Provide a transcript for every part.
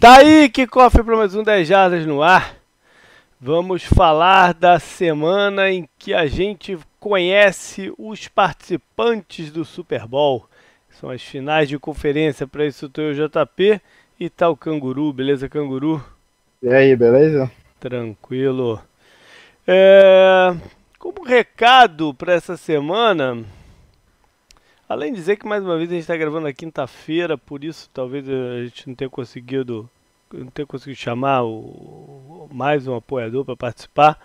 Tá aí, que cofre para mais um 10 Jardas no ar. Vamos falar da semana em que a gente conhece os participantes do Super Bowl. São as finais de conferência para isso o JP e tá o Canguru, beleza, Canguru? E aí, beleza? Tranquilo. É... Como recado para essa semana, além de dizer que mais uma vez a gente está gravando na quinta-feira, por isso talvez a gente não tenha conseguido não tenha conseguido chamar o, mais um apoiador para participar,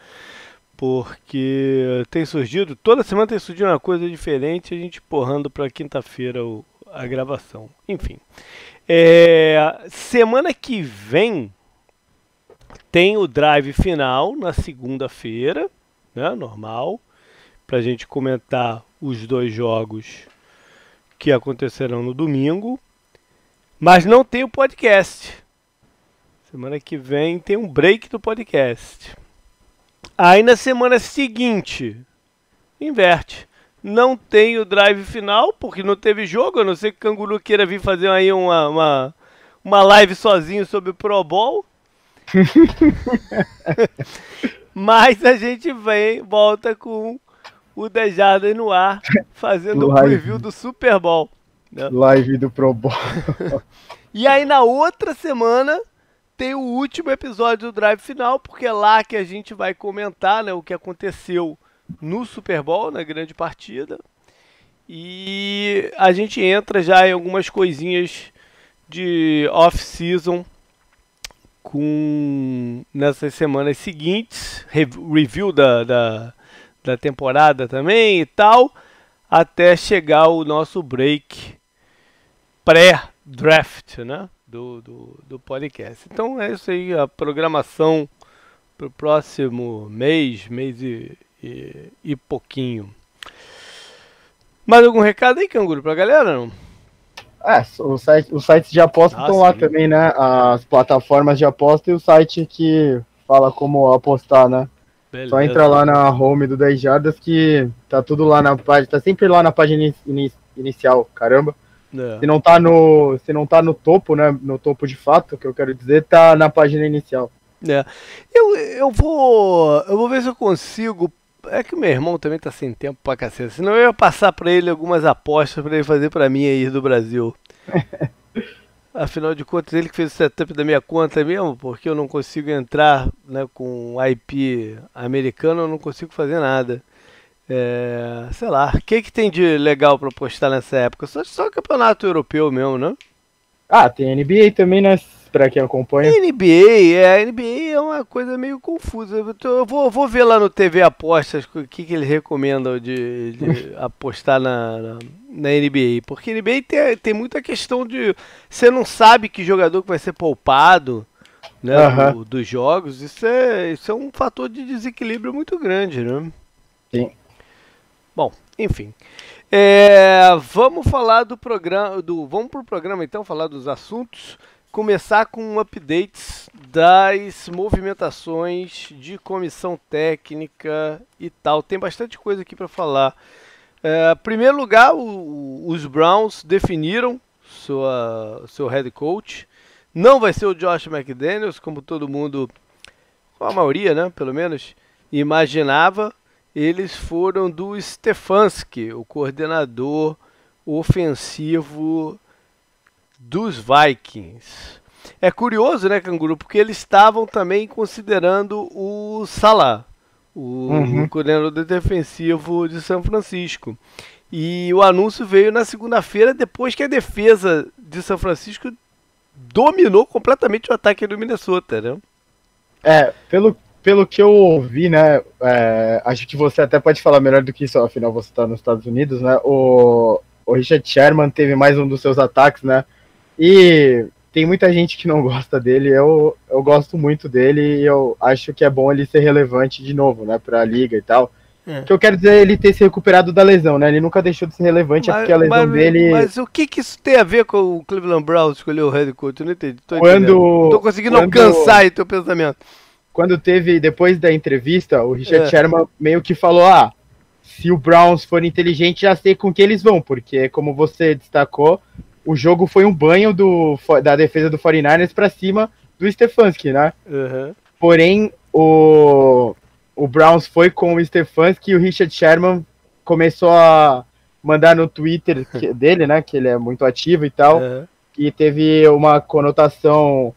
porque tem surgido, toda semana tem surgido uma coisa diferente, a gente porrando para quinta-feira a gravação. Enfim, é, semana que vem tem o drive final na segunda-feira, né, normal, para a gente comentar os dois jogos que acontecerão no domingo, mas não tem o podcast. Semana que vem tem um break do podcast. Aí na semana seguinte, inverte. Não tem o drive final, porque não teve jogo. A não ser que o Canguru queira vir fazer aí uma, uma, uma live sozinho sobre o Pro Bowl. Mas a gente vem, volta com o Dejada no ar, fazendo o preview do Super Bowl. Né? Live do Pro Bowl. e aí na outra semana tem o último episódio do Drive Final, porque é lá que a gente vai comentar né, o que aconteceu no Super Bowl, na grande partida. E a gente entra já em algumas coisinhas de off-season com nessas semanas seguintes, review da, da, da temporada também e tal, até chegar o nosso break pré-draft, né? Do, do, do podcast. Então é isso aí, a programação para o próximo mês, mês e, e, e pouquinho. Mais algum recado aí, Canguru, pra galera? Não? É, os sites, os sites de aposta ah, estão lá também, né? As plataformas de aposta e o site que fala como apostar, né? Beleza. Só entra lá na home do 10 Jardas que tá tudo lá na página, tá sempre lá na página in, inicial, caramba. É. Se não tá no, se não tá no topo, né, no topo de fato, que eu quero dizer, tá na página inicial. É. Eu, eu vou eu vou ver se eu consigo é que o meu irmão também tá sem tempo pra cacete. Senão eu ia passar pra ele algumas apostas pra ele fazer pra mim aí do Brasil. Afinal de contas, ele que fez o setup da minha conta mesmo, porque eu não consigo entrar né, com IP americano, eu não consigo fazer nada. É, sei lá, o que, que tem de legal pra postar nessa época? Só, só campeonato europeu mesmo, né? Ah, tem NBA também, né? Pra quem acompanha. NBA, é, NBA é uma coisa meio confusa. Eu vou, vou ver lá no TV Apostas o que, que eles recomendam de, de apostar na, na, na, NBA. Porque NBA tem, tem muita questão de. Você não sabe que jogador que vai ser poupado né, uhum. do, dos jogos. Isso é, isso é um fator de desequilíbrio muito grande, né? Sim. Bom, enfim. É, vamos falar do programa. Do, vamos pro programa então, falar dos assuntos começar com updates das movimentações de comissão técnica e tal. Tem bastante coisa aqui para falar. É, primeiro lugar, o, os Browns definiram sua, seu head coach. Não vai ser o Josh McDaniels, como todo mundo, a maioria, né, pelo menos, imaginava. Eles foram do Stefanski, o coordenador ofensivo dos Vikings. É curioso, né, Canguru? Porque eles estavam também considerando o Salah, o uhum. coordenador defensivo de São Francisco. E o anúncio veio na segunda-feira, depois que a defesa de São Francisco dominou completamente o ataque do Minnesota, né? É, pelo, pelo que eu ouvi, né? É, acho que você até pode falar melhor do que isso, afinal você está nos Estados Unidos, né? O, o Richard Sherman teve mais um dos seus ataques, né? E tem muita gente que não gosta dele. Eu, eu gosto muito dele e eu acho que é bom ele ser relevante de novo, né, pra liga e tal. É. que eu quero dizer é ele ter se recuperado da lesão, né? Ele nunca deixou de ser relevante, é mas, é porque a lesão mas, dele. Mas o que, que isso tem a ver com o Cleveland Browns escolher o head coach? Eu não entendi. Tô quando. Não tô conseguindo quando, alcançar aí teu pensamento. Quando teve, depois da entrevista, o Richard é. Sherman meio que falou: ah, se o Browns for inteligente, já sei com que eles vão, porque como você destacou, o jogo foi um banho do, da defesa do 49ers para cima do Stefanski, né? Uhum. Porém, o, o Browns foi com o Stefanski e o Richard Sherman começou a mandar no Twitter dele, né? Que ele é muito ativo e tal. Uhum. E teve uma conotação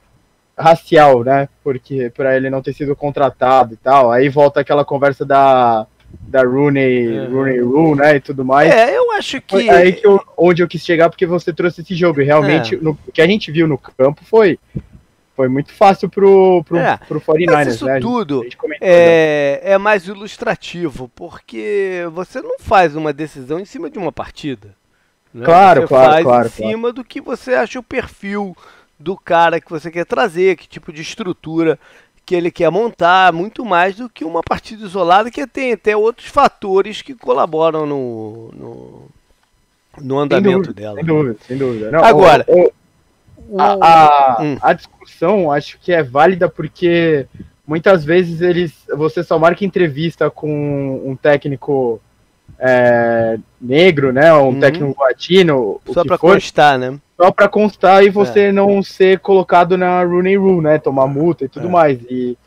racial, né? Porque para ele não ter sido contratado e tal. Aí volta aquela conversa da da Rooney, uhum. Rooney Rule, né, e tudo mais. É, eu acho que foi aí que eu, onde eu quis chegar porque você trouxe esse jogo e realmente é. no, o que a gente viu no campo foi foi muito fácil pro, pro, é, pro 49ers, isso né? tudo é, é mais ilustrativo, porque você não faz uma decisão em cima de uma partida. Né? Claro, você claro, faz claro. em cima claro. do que você acha o perfil do cara que você quer trazer, que tipo de estrutura que ele quer montar, muito mais do que uma partida isolada que tem até outros fatores que colaboram no, no, no andamento sem dúvida, dela. Sem dúvida, sem dúvida. Não, Agora, o, o, a, a, hum. a, discussão acho que é válida porque muitas vezes eles você só marca entrevista com um técnico é, negro, né, um uhum. técnico latino, só para constar, né? Só para constar e você é. não ser colocado na Rooney Rule, né, tomar multa e tudo é. mais. E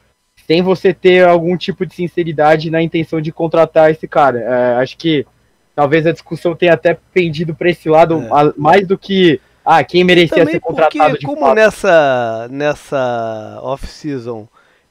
sem você ter algum tipo de sinceridade na intenção de contratar esse cara. É, acho que talvez a discussão tenha até pendido para esse lado é. mais do que ah, quem merecia Também ser contratado porque, de como fato. nessa nessa off-season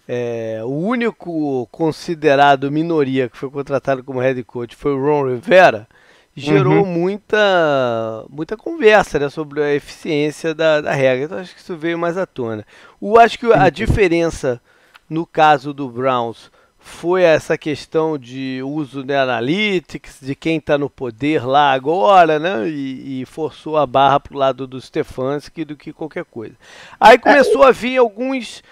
é, o único considerado minoria que foi contratado como head coach foi o Ron Rivera, gerou uhum. muita, muita conversa né, sobre a eficiência da, da regra. Então acho que isso veio mais à tona. O, acho que a diferença no caso do Browns foi essa questão de uso de analytics, de quem está no poder lá agora, né? E, e forçou a barra para o lado do Stefanski do que qualquer coisa. Aí começou a vir alguns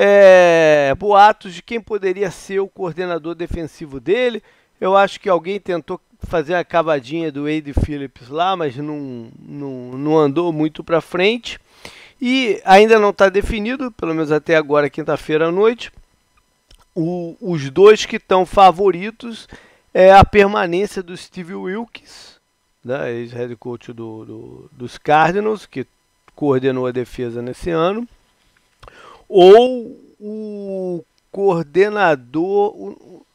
é, boatos de quem poderia ser o coordenador defensivo dele. Eu acho que alguém tentou fazer a cavadinha do Wade Phillips lá, mas não, não, não andou muito para frente. E ainda não está definido, pelo menos até agora, quinta-feira à noite. O, os dois que estão favoritos é a permanência do Steve Wilkes, né, ex-head coach do, do, dos Cardinals, que coordenou a defesa nesse ano ou o coordenador, o,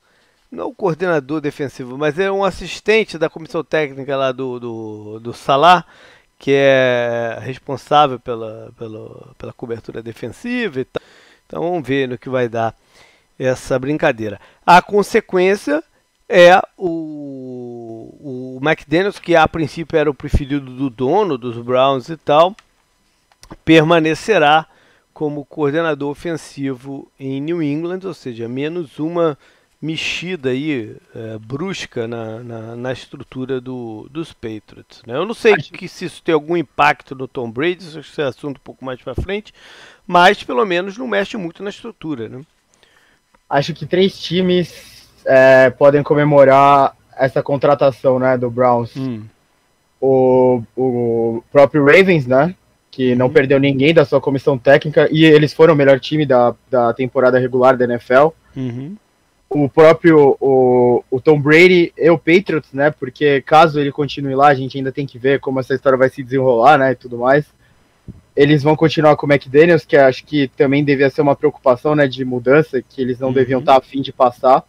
não o coordenador defensivo, mas é um assistente da comissão técnica lá do, do, do Salah, que é responsável pela, pela, pela cobertura defensiva e tal. Então vamos ver no que vai dar essa brincadeira. A consequência é o, o McDaniels, que a princípio era o preferido do dono dos Browns e tal, permanecerá como coordenador ofensivo em New England, ou seja, menos uma mexida aí é, brusca na, na, na, estrutura do, dos Patriots. Né? Eu não sei que se isso tem algum impacto no Tom Brady, isso é assunto um pouco mais para frente, mas pelo menos não mexe muito na estrutura. Né? Acho que três times é, podem comemorar essa contratação né, do Browns. Hum. O, o próprio Ravens, né? Que não perdeu ninguém da sua comissão técnica e eles foram o melhor time da, da temporada regular da NFL. Uhum. O próprio o, o Tom Brady e o Patriots, né? Porque caso ele continue lá, a gente ainda tem que ver como essa história vai se desenrolar, né? E tudo mais. Eles vão continuar com o McDaniels, que acho que também devia ser uma preocupação, né? De mudança, que eles não uhum. deviam estar a fim de passar.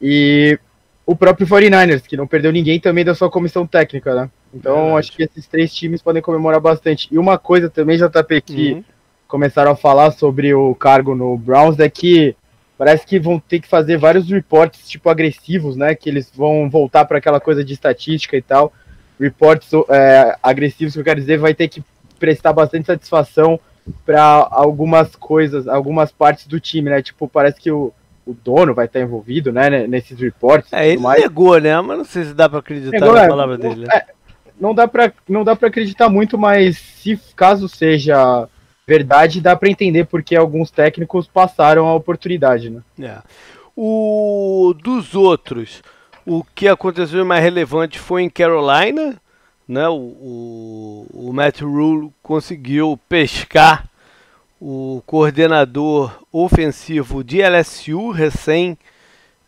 E o próprio 49ers, que não perdeu ninguém também da sua comissão técnica, né? Então, acho que esses três times podem comemorar bastante. E uma coisa também, JP, que uhum. começaram a falar sobre o cargo no Browns é que parece que vão ter que fazer vários reportes, tipo, agressivos, né? Que eles vão voltar para aquela coisa de estatística e tal. Reportes é, agressivos, que eu quero dizer, vai ter que prestar bastante satisfação para algumas coisas, algumas partes do time, né? Tipo, parece que o o dono vai estar envolvido, né, nesses reportes. É, ele mais. negou, né? Mas não sei se dá para acreditar negou, na é, palavra dele. Né? É, não dá para não dá para acreditar muito, mas se caso seja verdade, dá para entender porque alguns técnicos passaram a oportunidade, né? É. O dos outros, o que aconteceu mais relevante foi em Carolina, né? O, o, o Matt Rule conseguiu pescar o coordenador ofensivo de LSU, recém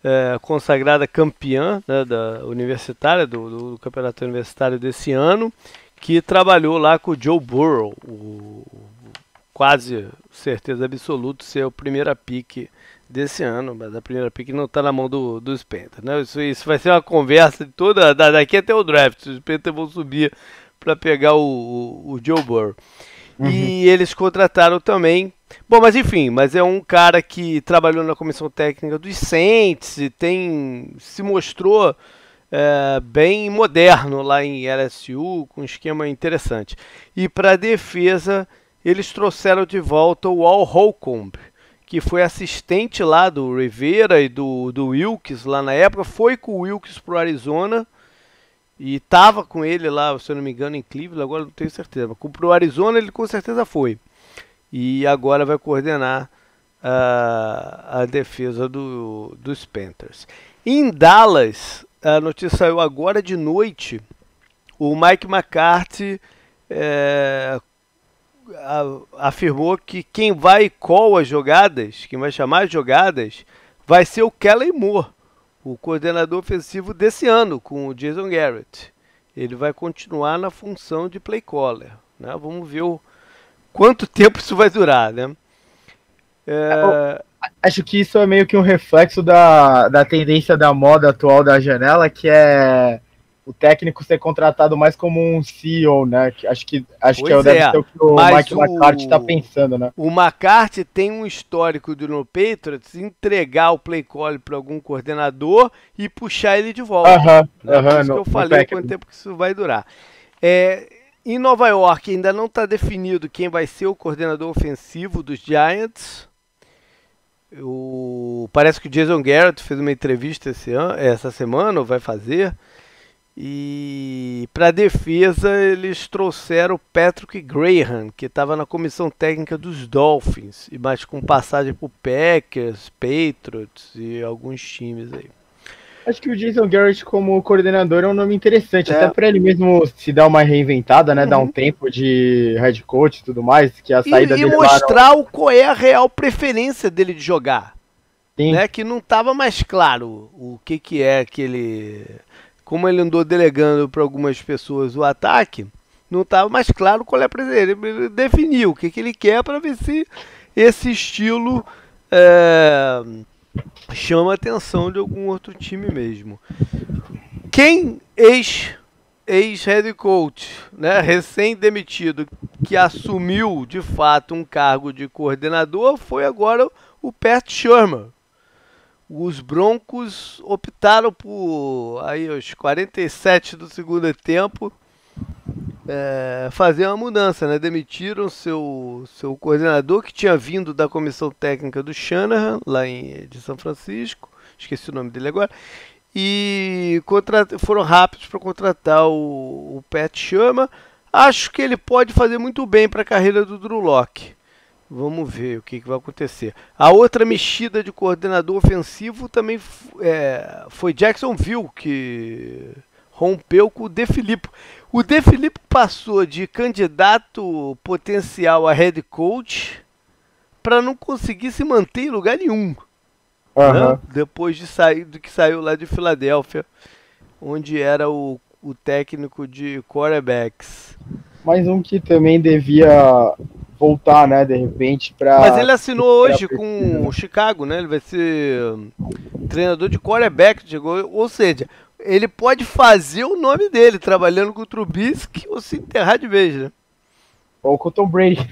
é, consagrada campeã né, da universitária, do, do, campeonato universitário desse ano, que trabalhou lá com o Joe Burrow, o, quase certeza absoluta ser a primeira pique desse ano, mas a primeira pick não está na mão do, do Spencer. Né? Isso, isso vai ser uma conversa de toda daqui até o draft. Os Spencer vão subir para pegar o, o, o, Joe Burrow. Uhum. E eles contrataram também. Bom, mas enfim, mas é um cara que trabalhou na comissão técnica dos Saints e tem se mostrou é, bem moderno lá em LSU, com um esquema interessante. E para defesa, eles trouxeram de volta o Al Holcomb, que foi assistente lá do Rivera e do, do Wilkes lá na época, foi com o Wilkes pro Arizona e tava com ele lá, se eu não me engano, em Cleveland, agora não tenho certeza. Mas pro Arizona ele com certeza foi. E agora vai coordenar uh, a defesa do, dos Panthers. Em Dallas, a notícia saiu agora de noite. O Mike McCarthy é, afirmou que quem vai call as jogadas, quem vai chamar as jogadas, vai ser o Kellen Moore, o coordenador ofensivo desse ano, com o Jason Garrett. Ele vai continuar na função de play caller. Né? Vamos ver o, quanto tempo isso vai durar. Né? É... Acho que isso é meio que um reflexo da, da tendência da moda atual da janela, que é o técnico ser contratado mais como um CEO, né? Acho que acho que é, deve é, ser o que o Mike o, McCarthy está pensando, né? O McCarthy tem um histórico do no Patriots entregar o play call para algum coordenador e puxar ele de volta. Aham, uh -huh, uh -huh, no, eu falei quanto tempo que isso vai durar. É, em Nova York ainda não está definido quem vai ser o coordenador ofensivo dos Giants. O, parece que o Jason Garrett fez uma entrevista esse ano, essa semana, ou vai fazer. E para defesa eles trouxeram o Patrick Graham, que estava na comissão técnica dos Dolphins, e mais com passagem por Packers, Patriots e alguns times aí. Acho que o Jason Garrett como coordenador é um nome interessante, é. até para ele mesmo se dar uma reinventada, né, uhum. dar um tempo de head coach e tudo mais, que a saída e, dele e mostrar o qual é a real preferência dele de jogar. Sim. Né, que não estava mais claro o que que é que ele como ele andou delegando para algumas pessoas o ataque, não estava mais claro qual é a presença. Ele definiu o que, que ele quer para ver se esse estilo é, chama a atenção de algum outro time mesmo. Quem ex ex-head coach, né, recém-demitido, que assumiu de fato um cargo de coordenador, foi agora o Pat Shermer, os Broncos optaram por, aí aos 47 do segundo tempo, é, fazer uma mudança, né? Demitiram seu, seu coordenador que tinha vindo da comissão técnica do Shanahan, lá em, de São Francisco, esqueci o nome dele agora, e foram rápidos para contratar o, o Pat Chama. Acho que ele pode fazer muito bem para a carreira do Drew Locke. Vamos ver o que, que, vai acontecer. A outra mexida de coordenador ofensivo também é, foi Jacksonville, que rompeu com o De Filippo. O De Filippo passou de candidato potencial a head coach para não conseguir se manter em lugar nenhum. Uhum. Né? Depois de sair do que saiu lá de Filadélfia, onde era o, o técnico de quarterbacks. Mais um que também devia voltar, né, de repente, para. Mas ele assinou hoje com o Chicago, né? Ele vai ser treinador de quarterback, chegou, ou seja, ele pode fazer o nome dele trabalhando com o Trubisky ou se enterrar de vez, né? Ou com o Tom Brady.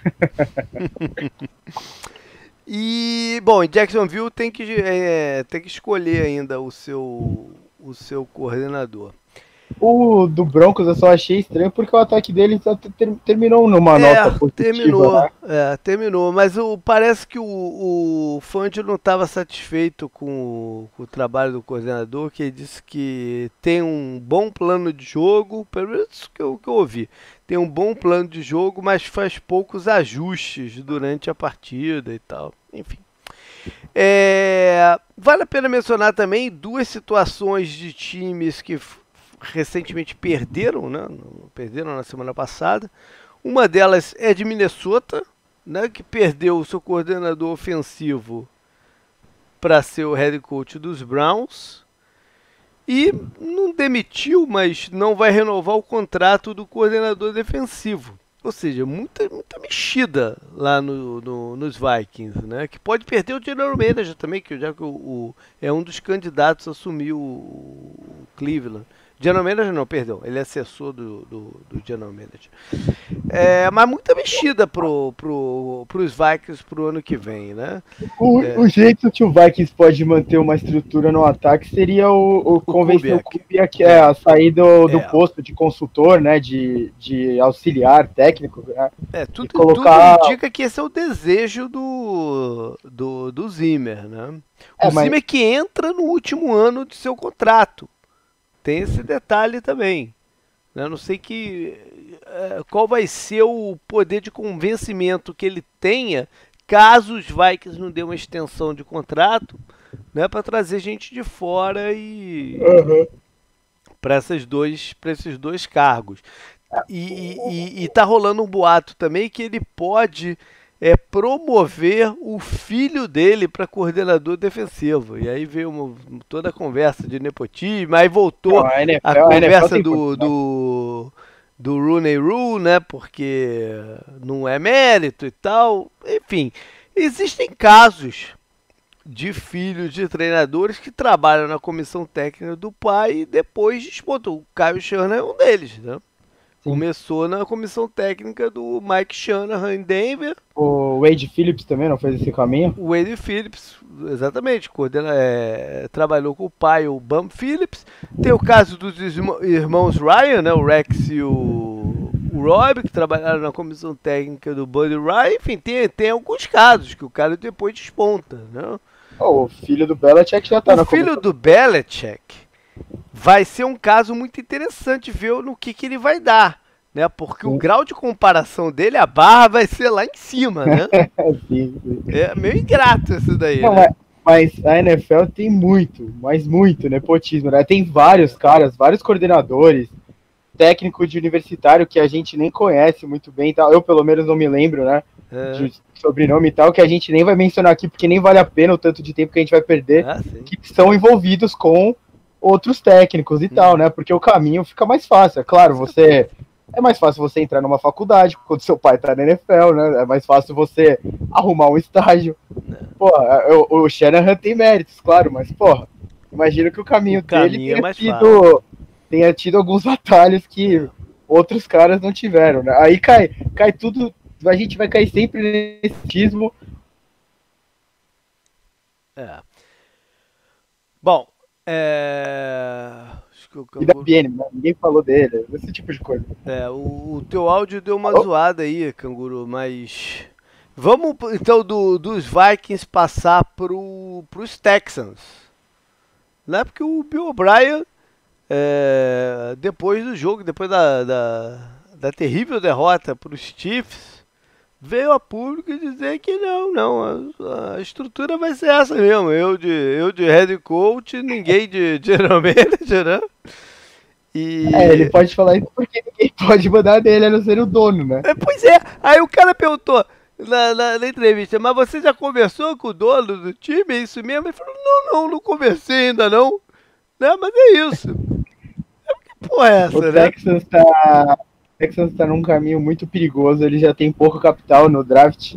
e bom, Jacksonville tem que é, tem que escolher ainda o seu o seu coordenador. O do Broncos eu só achei estranho porque o ataque dele ter, terminou numa é, nota positiva. Terminou, né? é, terminou. Mas o, parece que o, o Fangio não estava satisfeito com o, com o, trabalho do coordenador, que ele disse que tem um bom plano de jogo, pelo menos que eu, que eu ouvi. Tem um bom plano de jogo, mas faz poucos ajustes durante a partida e tal. Enfim. É, vale a pena mencionar também duas situações de times que recentemente perderam, né? Perderam na semana passada. Uma delas é de Minnesota, né? Que perdeu o seu coordenador ofensivo para ser o head coach dos Browns. E não demitiu, mas não vai renovar o contrato do coordenador defensivo. Ou seja, muita, muita mexida lá no, no, nos Vikings, né? Que pode perder o general manager também, que já que o, o é um dos candidatos a assumir o, o Cleveland. General Manager não, perdão. Ele é assessor do, do, do General Manager. É, mas muita mexida pro, pro, pros Vikings pro ano que vem, né? O, é. o jeito que o Vikings pode manter uma estrutura no ataque seria o, o, o convencer o Kubiak é, a sair do, do é. posto de consultor, né? De, de auxiliar técnico. Né? É, tudo, colocar... tudo indica que esse é o desejo do, do, do Zimmer, né? O é, mas... Zimmer que entra no último ano de seu contrato. Tem esse detalhe também. Eu não sei que é, qual vai ser o poder de convencimento que ele tenha caso os Vikings não dê uma extensão de contrato, né, para trazer gente de fora e uhum. para esses dois para esses dois cargos. E, e, e tá rolando um boato também que ele pode é promover o filho dele para coordenador defensivo. E aí veio uma, toda a conversa de nepotismo, aí voltou Não, a, NFL, a, conversa a do, do, do Rooney Rule, né? Porque não é mérito e tal. Enfim, existem casos de filhos de treinadores que trabalham na comissão técnica do pai e depois disputam. O Caio Shanahan é um deles, né? Começou na comissão técnica do Mike Shanahan em Denver. O Wade Phillips também não fez esse caminho? O Wade Phillips, exatamente, coordena, é, trabalhou com o pai, o Bum Phillips. Tem o caso dos irmãos Ryan, né, o Rex e o, o Rob, que trabalharam na comissão técnica do Buddy Ryan. Enfim, tem, tem alguns casos que o cara depois desponta. Né? Oh, o filho do Belichick já tá o na O filho do Belichick vai ser um caso muito interessante ver no que, que ele vai dar. Né, porque sim. o grau de comparação dele, a barra vai ser lá em cima, né? sim, sim. É meio ingrato isso daí. Não, né? mas, mas, a NFL tem muito, mas muito nepotismo, né? Tem vários caras, vários coordenadores, técnico de universitário que a gente nem conhece muito bem, tal. eu pelo menos não me lembro, né? É. De sobrenome e tal, que a gente nem vai mencionar aqui, porque nem vale a pena o tanto de tempo que a gente vai perder, ah, que são envolvidos com outros técnicos e hum. tal, né? Porque o caminho fica mais fácil. É claro, você é mais fácil você entrar numa faculdade quando seu pai tá na NFL, né? É mais fácil você arrumar um estágio. Porra, o, o Shanahan tem méritos, claro, mas, porra, imagino que o caminho, o dele tenha, é tido, tenha tido alguns atalhos que outros caras não tiveram, né? Aí cai, cai tudo, a gente vai cair sempre nesse tismo. É. É... E da BN, né? ninguém falou dele, esse tipo de coisa. É, o, o teu áudio deu uma oh. zoada aí, canguru, mas. Vamos então do, dos Vikings passar pro, pros Texans. Né? Porque o Bill O'Brien, é, depois do jogo, depois da, da, da terrível derrota para os Chiefs, veio a público dizer que não, não, a, a, estrutura vai ser essa mesmo. Eu de, eu de head coach, ninguém de general manager, né? E... É, ele pode falar isso porque ninguém pode mandar dele a não ser o dono, né? É, pois é, aí o cara perguntou na, na, na, entrevista, mas você já conversou com o dono do time? É isso mesmo? Ele falou, não, não, não conversei ainda não. Né? Mas é isso. É, que porra é essa, o né? Texas tá Texans está num caminho muito perigoso, ele já tem pouco capital no draft.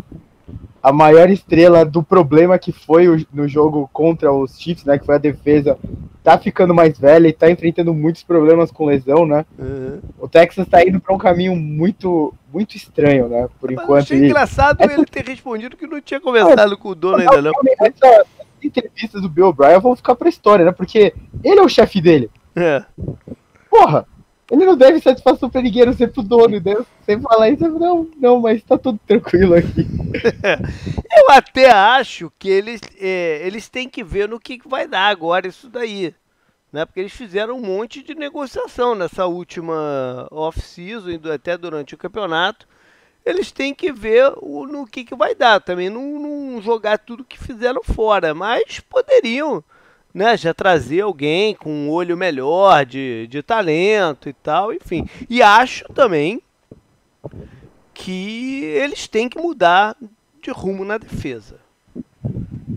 A maior estrela do problema que foi o, no jogo contra os Chiefs, né, que foi a defesa, tá ficando mais velha e tá enfrentando muitos problemas com lesão, né? Uhum. O Texas tá indo para um caminho muito muito estranho, né? Por Mas enquanto. Achei engraçado Essa... ele ter respondido que não tinha conversado ah, com o dono ainda não. Essa, entrevistas do Bill O'Brien vão ficar pra história, né? Porque ele é o chefe dele. É. Porra, ele não deve satisfação pra ninguém, não ser pro dono, né? Sem falar isso, não, não, mas tá tudo tranquilo aqui. eu até acho que eles, é, eles têm que ver no que vai dar agora isso daí. Né? Porque eles fizeram um monte de negociação nessa última off-season, até durante o campeonato. Eles têm que ver o, no que, que vai dar. Também não, não jogar tudo que fizeram fora, mas poderiam né, já trazer alguém com um olho melhor de, de talento e tal, enfim. E acho também que eles têm que mudar de rumo na defesa.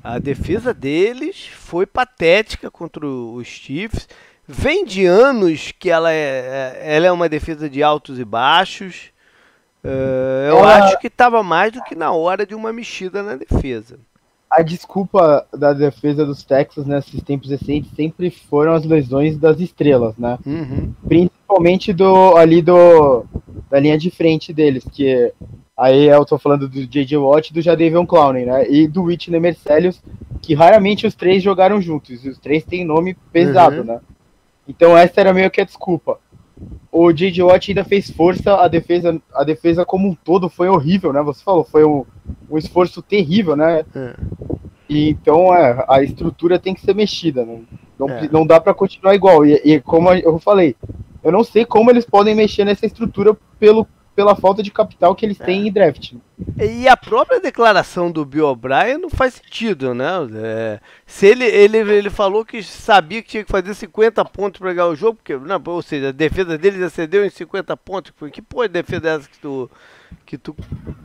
A defesa deles foi patética contra os Chiefs. vem de anos que ela é, é ela é uma defesa de altos e baixos. Uh, eu ela... acho que estava mais do que na hora de uma mexida na defesa. A desculpa da defesa dos Texas nesses tempos recentes sempre foram as lesões das estrelas, né? Uhum. Principalmente do ali do da linha de frente deles, que aí eu tô falando do J.J. Watt e do Jadavion Clowney, né? E do Whitney Mercelius, que raramente os três jogaram juntos. Os três têm nome pesado, uhum. né? Então essa era meio que a desculpa. O J.J. Watt ainda fez força, a defesa, a defesa como um todo foi horrível, né? Você falou, foi um, um esforço terrível, né? É. E então é, a estrutura tem que ser mexida, né? não, é. não dá para continuar igual. E, e como eu falei, eu não sei como eles podem mexer nessa estrutura pelo pela falta de capital que eles é. têm em draft. E a própria declaração do Bill O'Brien não faz sentido, né? É, se ele, ele, ele falou que sabia que tinha que fazer 50 pontos para ganhar o jogo, porque, não, ou seja, a defesa dele excedeu em 50 pontos. Que pô, defesa é essa que tu, que tu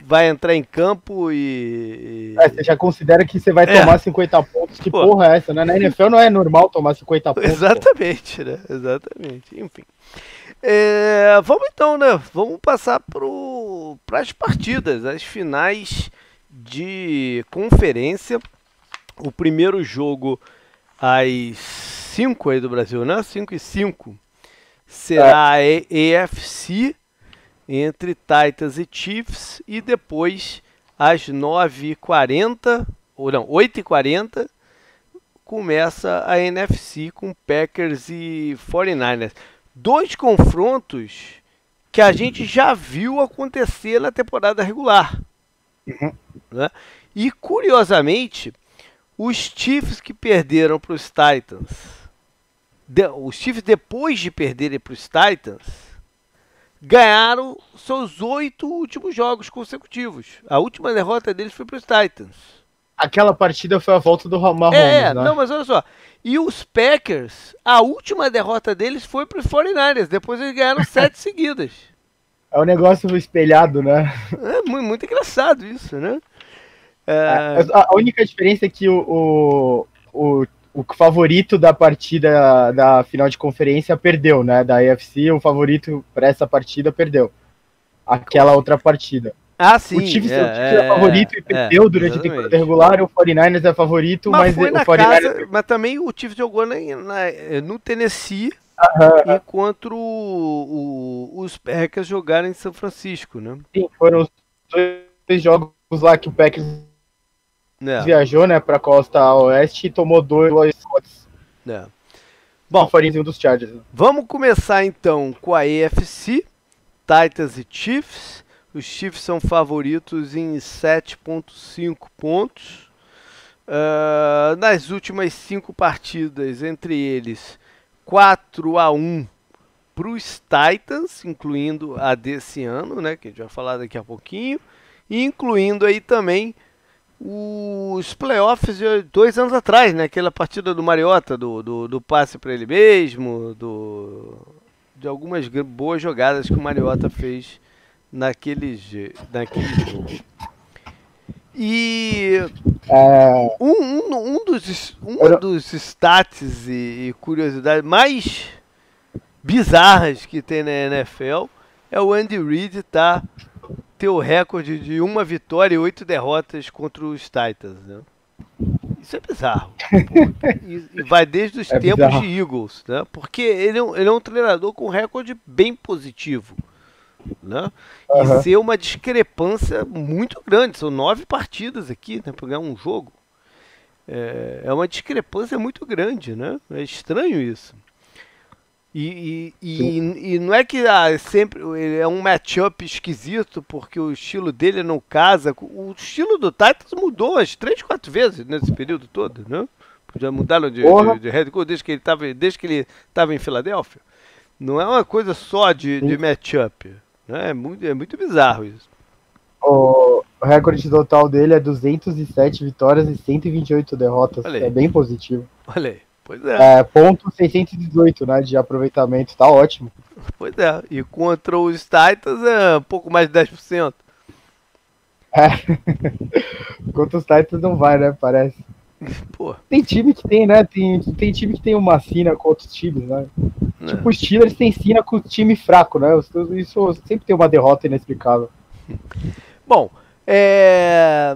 vai entrar em campo e. É, você já considera que você vai é. tomar 50 pontos. Que pô. porra é essa, né? Na NFL não é normal tomar 50 pontos. Exatamente, pô. né? Exatamente. Enfim. É, vamos então, né? Vamos passar para as partidas, as finais de conferência. O primeiro jogo às 5 aí do Brasil, né? 5 e 5 será é. a EFC entre Titans e Chiefs e depois às 9h40, ou não, 8h40 começa a NFC com Packers e 49ers dois confrontos que a gente já viu acontecer na temporada regular. Uhum. Né? E curiosamente, os Chiefs que perderam para os Titans, de, os Chiefs depois de perderem para os Titans, ganharam seus oito últimos jogos consecutivos. A última derrota deles foi para os Titans. Aquela partida foi a volta do Mahomes, É, né? não, mas olha só. E os Packers, a última derrota deles foi para os 49ers. Depois eles ganharam sete seguidas. É um negócio espelhado, né? É muito, muito engraçado isso, né? É... É, a única diferença é que o, o, o, o favorito da partida da final de conferência perdeu, né? Da AFC, o favorito para essa partida perdeu. Aquela outra partida. Ah, sim. O Chiefs é, é, é favorito e é, perdeu é, durante a temporada regular, o 49ers é favorito, mas, mas o 49ers... Casa, mas também o Chiefs jogou na, na, no Tennessee, -huh. enquanto o, o, os Packers jogaram em São Francisco, né? Sim, foram os dois jogos lá que o Packers é. viajou, né, pra costa oeste e tomou dois spots. É. Bom, um dos Chargers. Vamos começar então com a EFC, Titans e Chiefs. Os Chiefs são favoritos em 7,5 pontos. Uh, nas últimas cinco partidas, entre eles 4 a 1 para os Titans, incluindo a desse ano, né, que a gente vai falar daqui a pouquinho, incluindo aí também os playoffs de dois anos atrás, né, aquela partida do Mariota, do, do, do passe para ele mesmo, do, de algumas boas jogadas que o Mariota fez naquele, naquele jogo. E é... um, um, um, dos, um dos stats e, e curiosidades mais bizarras que tem na NFL é o Andy Reid tá ter o recorde de uma vitória e oito derrotas contra os Titans. Né? Isso é bizarro. e, e, vai desde os é tempos bizarro. de Eagles, né? Porque ele é, ele é um treinador com recorde bem positivo né? Uhum. E ser uma discrepância muito grande. São nove partidas aqui, né, para ganhar um jogo. É, é uma discrepância muito grande, né? É estranho isso. E, e, e, e, não é que ah, sempre ele é um matchup esquisito porque o estilo dele não casa. O estilo do Titans mudou umas três, quatro vezes nesse período todo, né? Já mudaram de, de, de head coach desde que ele estava desde que ele estava em Filadélfia. Não é uma coisa só de, de matchup. É muito, é muito bizarro isso. O recorde total dele é 207 vitórias e 128 derrotas. É bem positivo. Olha aí. Pois é. é. Ponto 618, né, de aproveitamento. Tá ótimo. Pois é. E contra os Titans é um pouco mais de 10%. É. contra os Titans não vai, né, parece. Pô. Tem time que tem, né? Tem, tem time que tem uma sina com outros times, né? É. Tipo, os Steelers tem sina com o time fraco, né? Isso sempre tem uma derrota inexplicável. Bom, é...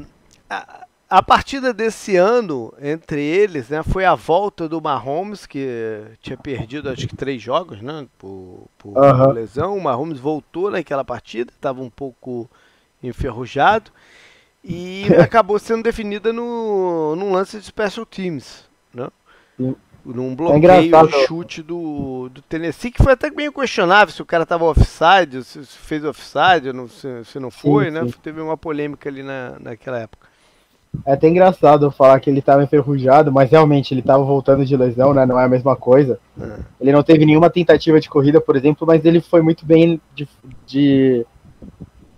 a, a partida desse ano entre eles, né, foi a volta do Mahomes, que tinha perdido acho que três jogos, né, por, por uhum. lesão. O Mahomes voltou naquela partida, estava um pouco enferrujado e acabou sendo definida no, num lance de special teams, né? Sim. Num é bloqueio, é chute do, do Tennessee, que foi até meio questionável se o cara tava offside, se fez offside, não, se, se não foi, sim, né? Sim. Teve uma polêmica ali na, naquela época. É até engraçado falar que ele estava enferrujado, mas realmente ele estava voltando de lesão, né? Não é a mesma coisa. É. Ele não teve nenhuma tentativa de corrida, por exemplo, mas ele foi muito bem de, de,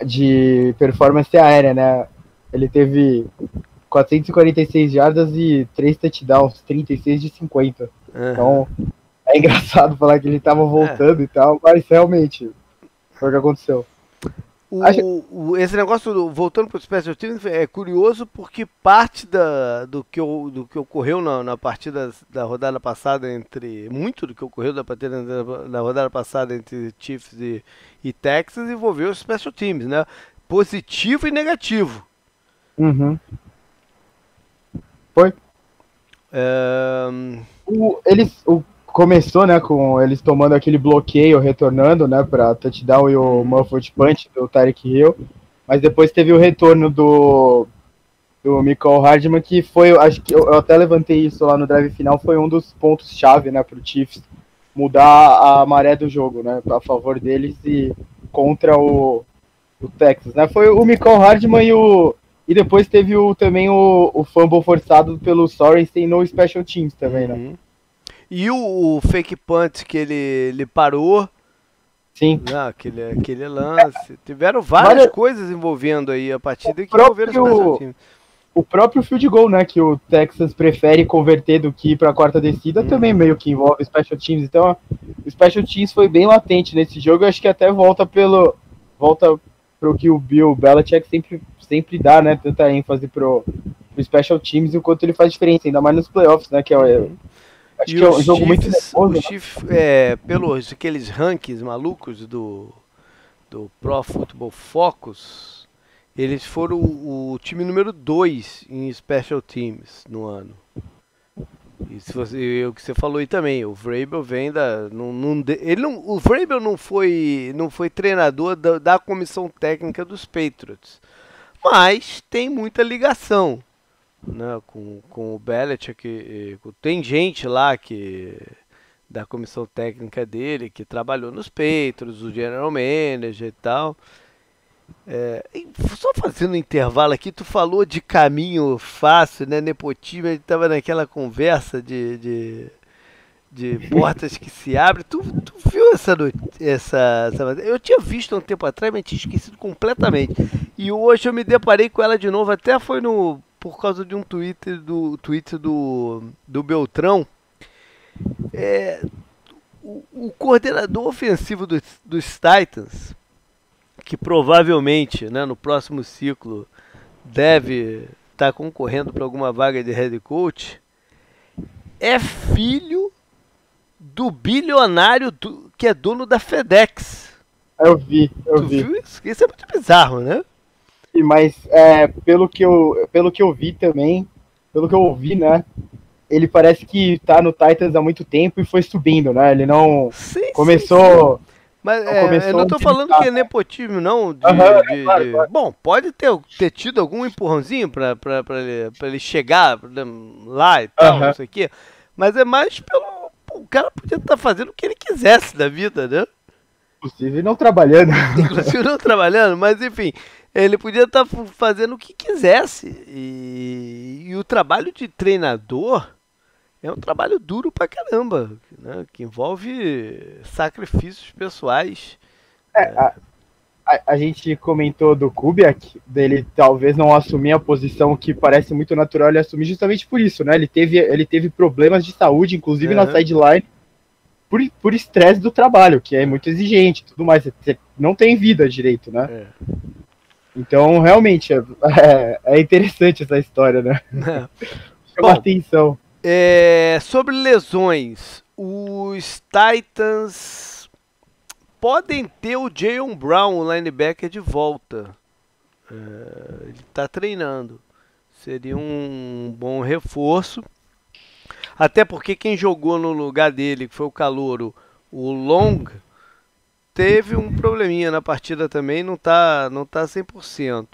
de performance aérea, né? Ele teve 446 jardas e 3 touchdowns, 36 de 50. Uhum. Então, é engraçado falar que ele estava voltando é. e tal, mas realmente foi o que aconteceu. O, Acho... o, esse negócio, do, voltando para o Special Teams, é curioso porque parte da, do, que, do que ocorreu na, na partida da rodada passada entre. Muito do que ocorreu da partida da, da rodada passada entre Chiefs e, e Texas envolveu os Special Teams, né? Positivo e negativo. Uhum. Foi. É... O, eles, o, começou, né, com eles tomando aquele bloqueio, retornando, né, para touchdown e o muffled punch do Tarek Hill, mas depois teve o retorno do do Michael Hardman, que foi, acho que eu, eu até levantei isso lá no drive final, foi um dos pontos chave, né, para o Chiefs mudar a maré do jogo, né, a favor deles e contra o, o Texas, né, foi o Michael Hardman e o e depois teve o, também o, o fumble forçado pelo Sorensen no Special Teams também, né? uhum. E o, o, fake punt que ele, ele parou. Sim. Não, aquele, aquele lance. Tiveram várias coisas envolvendo aí a partida o que envolveram os Special O próprio field goal, né, que o Texas prefere converter do que ir para a quarta descida, hum. também meio que envolve Special Teams. Então, o Special Teams foi bem latente nesse jogo. Eu acho que até volta pelo volta pro que o Bill Belichick sempre sempre dá, né, tanta ênfase pro, pro special teams e o quanto ele faz diferença, ainda mais nos playoffs, né, que é, acho e que é um jogo muito nervoso. Né? Chief, é, pelos aqueles rankings malucos do, do Pro Football Focus, eles foram o, o time número 2 em special teams no ano. E se você, o que você falou aí também, o Vrabel vem da. Não, não, ele não, o Vrabel não foi, não foi treinador da, da comissão técnica dos Patriots mas tem muita ligação né, com, com o Belichick. Tem gente lá que da comissão técnica dele que trabalhou nos Patriots, o general manager e tal. É, só fazendo um intervalo aqui, tu falou de caminho fácil, né? Nepotismo, a gente tava naquela conversa de, de de portas que se abrem. Tu, tu viu essa, essa, essa. Eu tinha visto há um tempo atrás, mas tinha esquecido completamente. E hoje eu me deparei com ela de novo, até foi no. Por causa de um tweet do, tweet do, do Beltrão. É, o, o coordenador ofensivo dos, dos Titans, que provavelmente né, no próximo ciclo deve estar tá concorrendo para alguma vaga de head coach, é filho do bilionário do, que é dono da FedEx. Eu vi, eu tu vi. Viu isso? isso é muito bizarro, né? Mas é, pelo, que eu, pelo que eu vi também, pelo que eu ouvi, né? Ele parece que tá no Titans há muito tempo e foi subindo, né? Ele não sim, começou. Sim, sim. Mas é, eu não tô falando que é nepotismo, não. De, uhum, de, claro, de... Claro. Bom, pode ter, ter tido algum empurrãozinho pra, pra, pra, ele, pra ele chegar lá e tal, uhum. não sei o quê. Mas é mais pelo cara podia estar tá fazendo o que ele quisesse da vida, né? Inclusive não trabalhando. Inclusive não trabalhando, mas enfim, ele podia estar tá fazendo o que quisesse. E, e, o trabalho de treinador é um trabalho duro pra caramba, né? que envolve sacrifícios pessoais. É, a, a, a, gente comentou do Kubiak, dele talvez não assumir a posição que parece muito natural ele assumir justamente por isso, né? Ele teve, ele teve problemas de saúde, inclusive na sideline, por, por estresse do trabalho, que é muito exigente tudo mais. Você não tem vida direito, né? É. Então, realmente, é, é, é, interessante essa história, né? Chama atenção. É, sobre lesões, os Titans podem ter o Jayon Brown, o linebacker, de volta. É, ele está treinando. Seria um bom reforço. Até porque quem jogou no lugar dele, que foi o calouro, o Long, teve um probleminha na partida também, não está não tá 100%.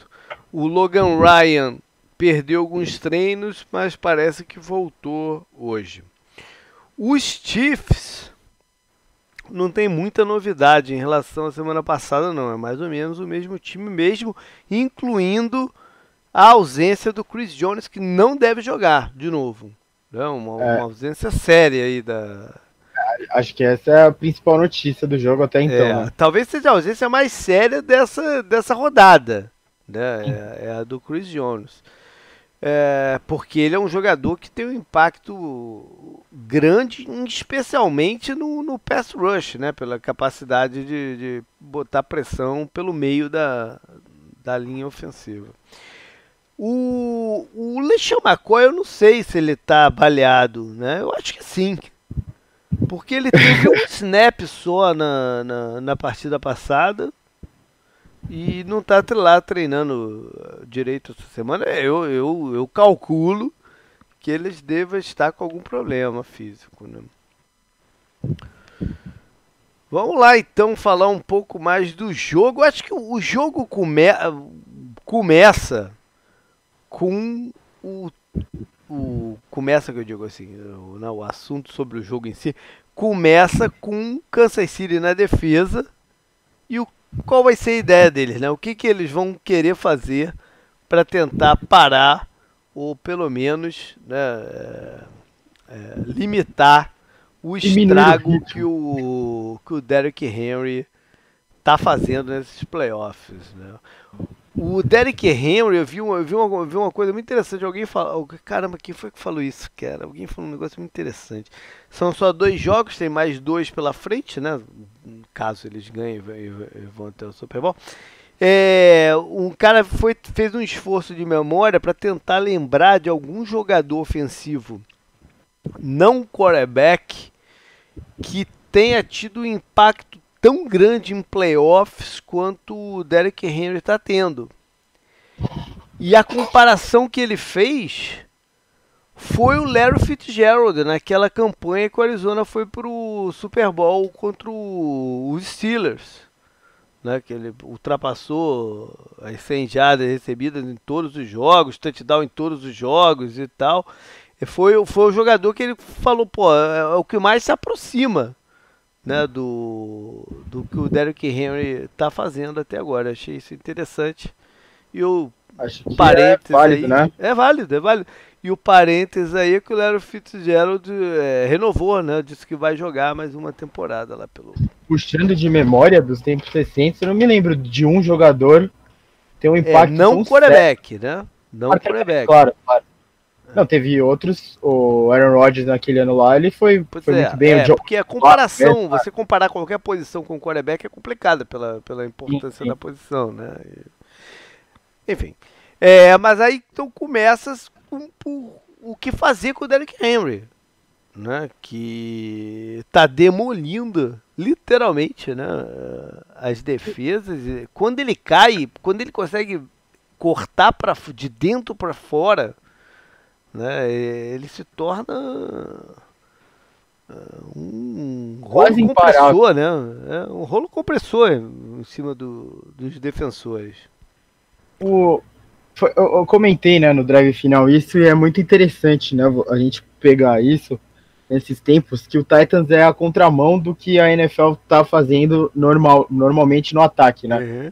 O Logan Ryan perdeu alguns treinos, mas parece que voltou hoje. Os Chiefs não tem muita novidade em relação à semana passada, não. É mais ou menos o mesmo time mesmo, incluindo a ausência do Chris Jones, que não deve jogar de novo. Né? Uma, é. uma ausência séria aí da. Acho que essa é a principal notícia do jogo até então. É, né? Talvez seja a ausência mais séria dessa, dessa rodada. Né? É, é a do Chris Jones. É, porque ele é um jogador que tem um impacto grande, especialmente no, no pass rush, né? Pela capacidade de, de botar pressão pelo meio da, da linha ofensiva. O, o LeSean McCoy, eu não sei se ele tá baleado, né? Eu acho que sim. Porque ele teve um snap só na, na, na partida passada e não tá lá treinando uh, direito essa semana. Eu, eu, eu calculo que eles devem estar com algum problema físico. Né? Vamos lá então falar um pouco mais do jogo. Acho que o jogo come começa com o, o começa que eu digo assim, não, o assunto sobre o jogo em si começa com Kansas City na defesa e o qual vai ser a ideia deles, né? O que, que eles vão querer fazer para tentar parar ou pelo menos né, é, é, limitar o estrago que o, que o Derrick Henry está fazendo nesses playoffs. Né? O Derrick Henry, eu vi, uma, eu vi, uma, eu vi uma coisa muito interessante. Alguém falou. Caramba, quem foi que falou isso, cara? Alguém falou um negócio muito interessante. São só dois jogos, tem mais dois pela frente, né? Caso eles ganhem e vão até o Super Bowl. É, um cara foi, fez um esforço de memória para tentar lembrar de algum jogador ofensivo não quarterback que tenha tido um impacto tão grande em playoffs quanto o Derek Henry está tendo. E a comparação que ele fez foi o Larry Fitzgerald naquela campanha que o Arizona foi para o Super Bowl contra os Steelers. Né, que ele ultrapassou as 100 jardas recebidas em todos os jogos, touchdown em todos os jogos e tal. E foi, foi o jogador que ele falou, pô, é, é o que mais se aproxima né, do, do que o Derrick Henry está fazendo até agora. Achei isso interessante. E o Acho que parênteses é válido, aí, né? É válido, é válido. E o parênteses aí é que o Larry Fitzgerald é, renovou, né? Disse que vai jogar mais uma temporada lá pelo. Puxando de memória dos tempos recentes, eu não me lembro de um jogador ter um é, impacto. É, não quarterback, né? Não quarterback. Claro, claro. Não, teve outros. O Aaron Rodgers naquele ano lá, ele foi, foi é, muito bem. É, porque a comparação, ah, você comparar qualquer posição com o quarterback é complicada pela, pela importância da posição, né? Enfim. É, mas aí então começas com, com, o que fazer com o Derrick Henry, né? Que tá demolindo literalmente, né? As defesas. Quando ele cai, quando ele consegue cortar para de dentro para fora né? Ele se torna ah, um rolo Quase compressor, né? É um rolo compressor em cima do, dos defensores. O, eu, comentei né, no drive final isso e é muito interessante né, a gente pegar isso nesses tempos, que o Titans é a contramão do que a NFL está fazendo normal, normalmente no ataque, né? Uhum.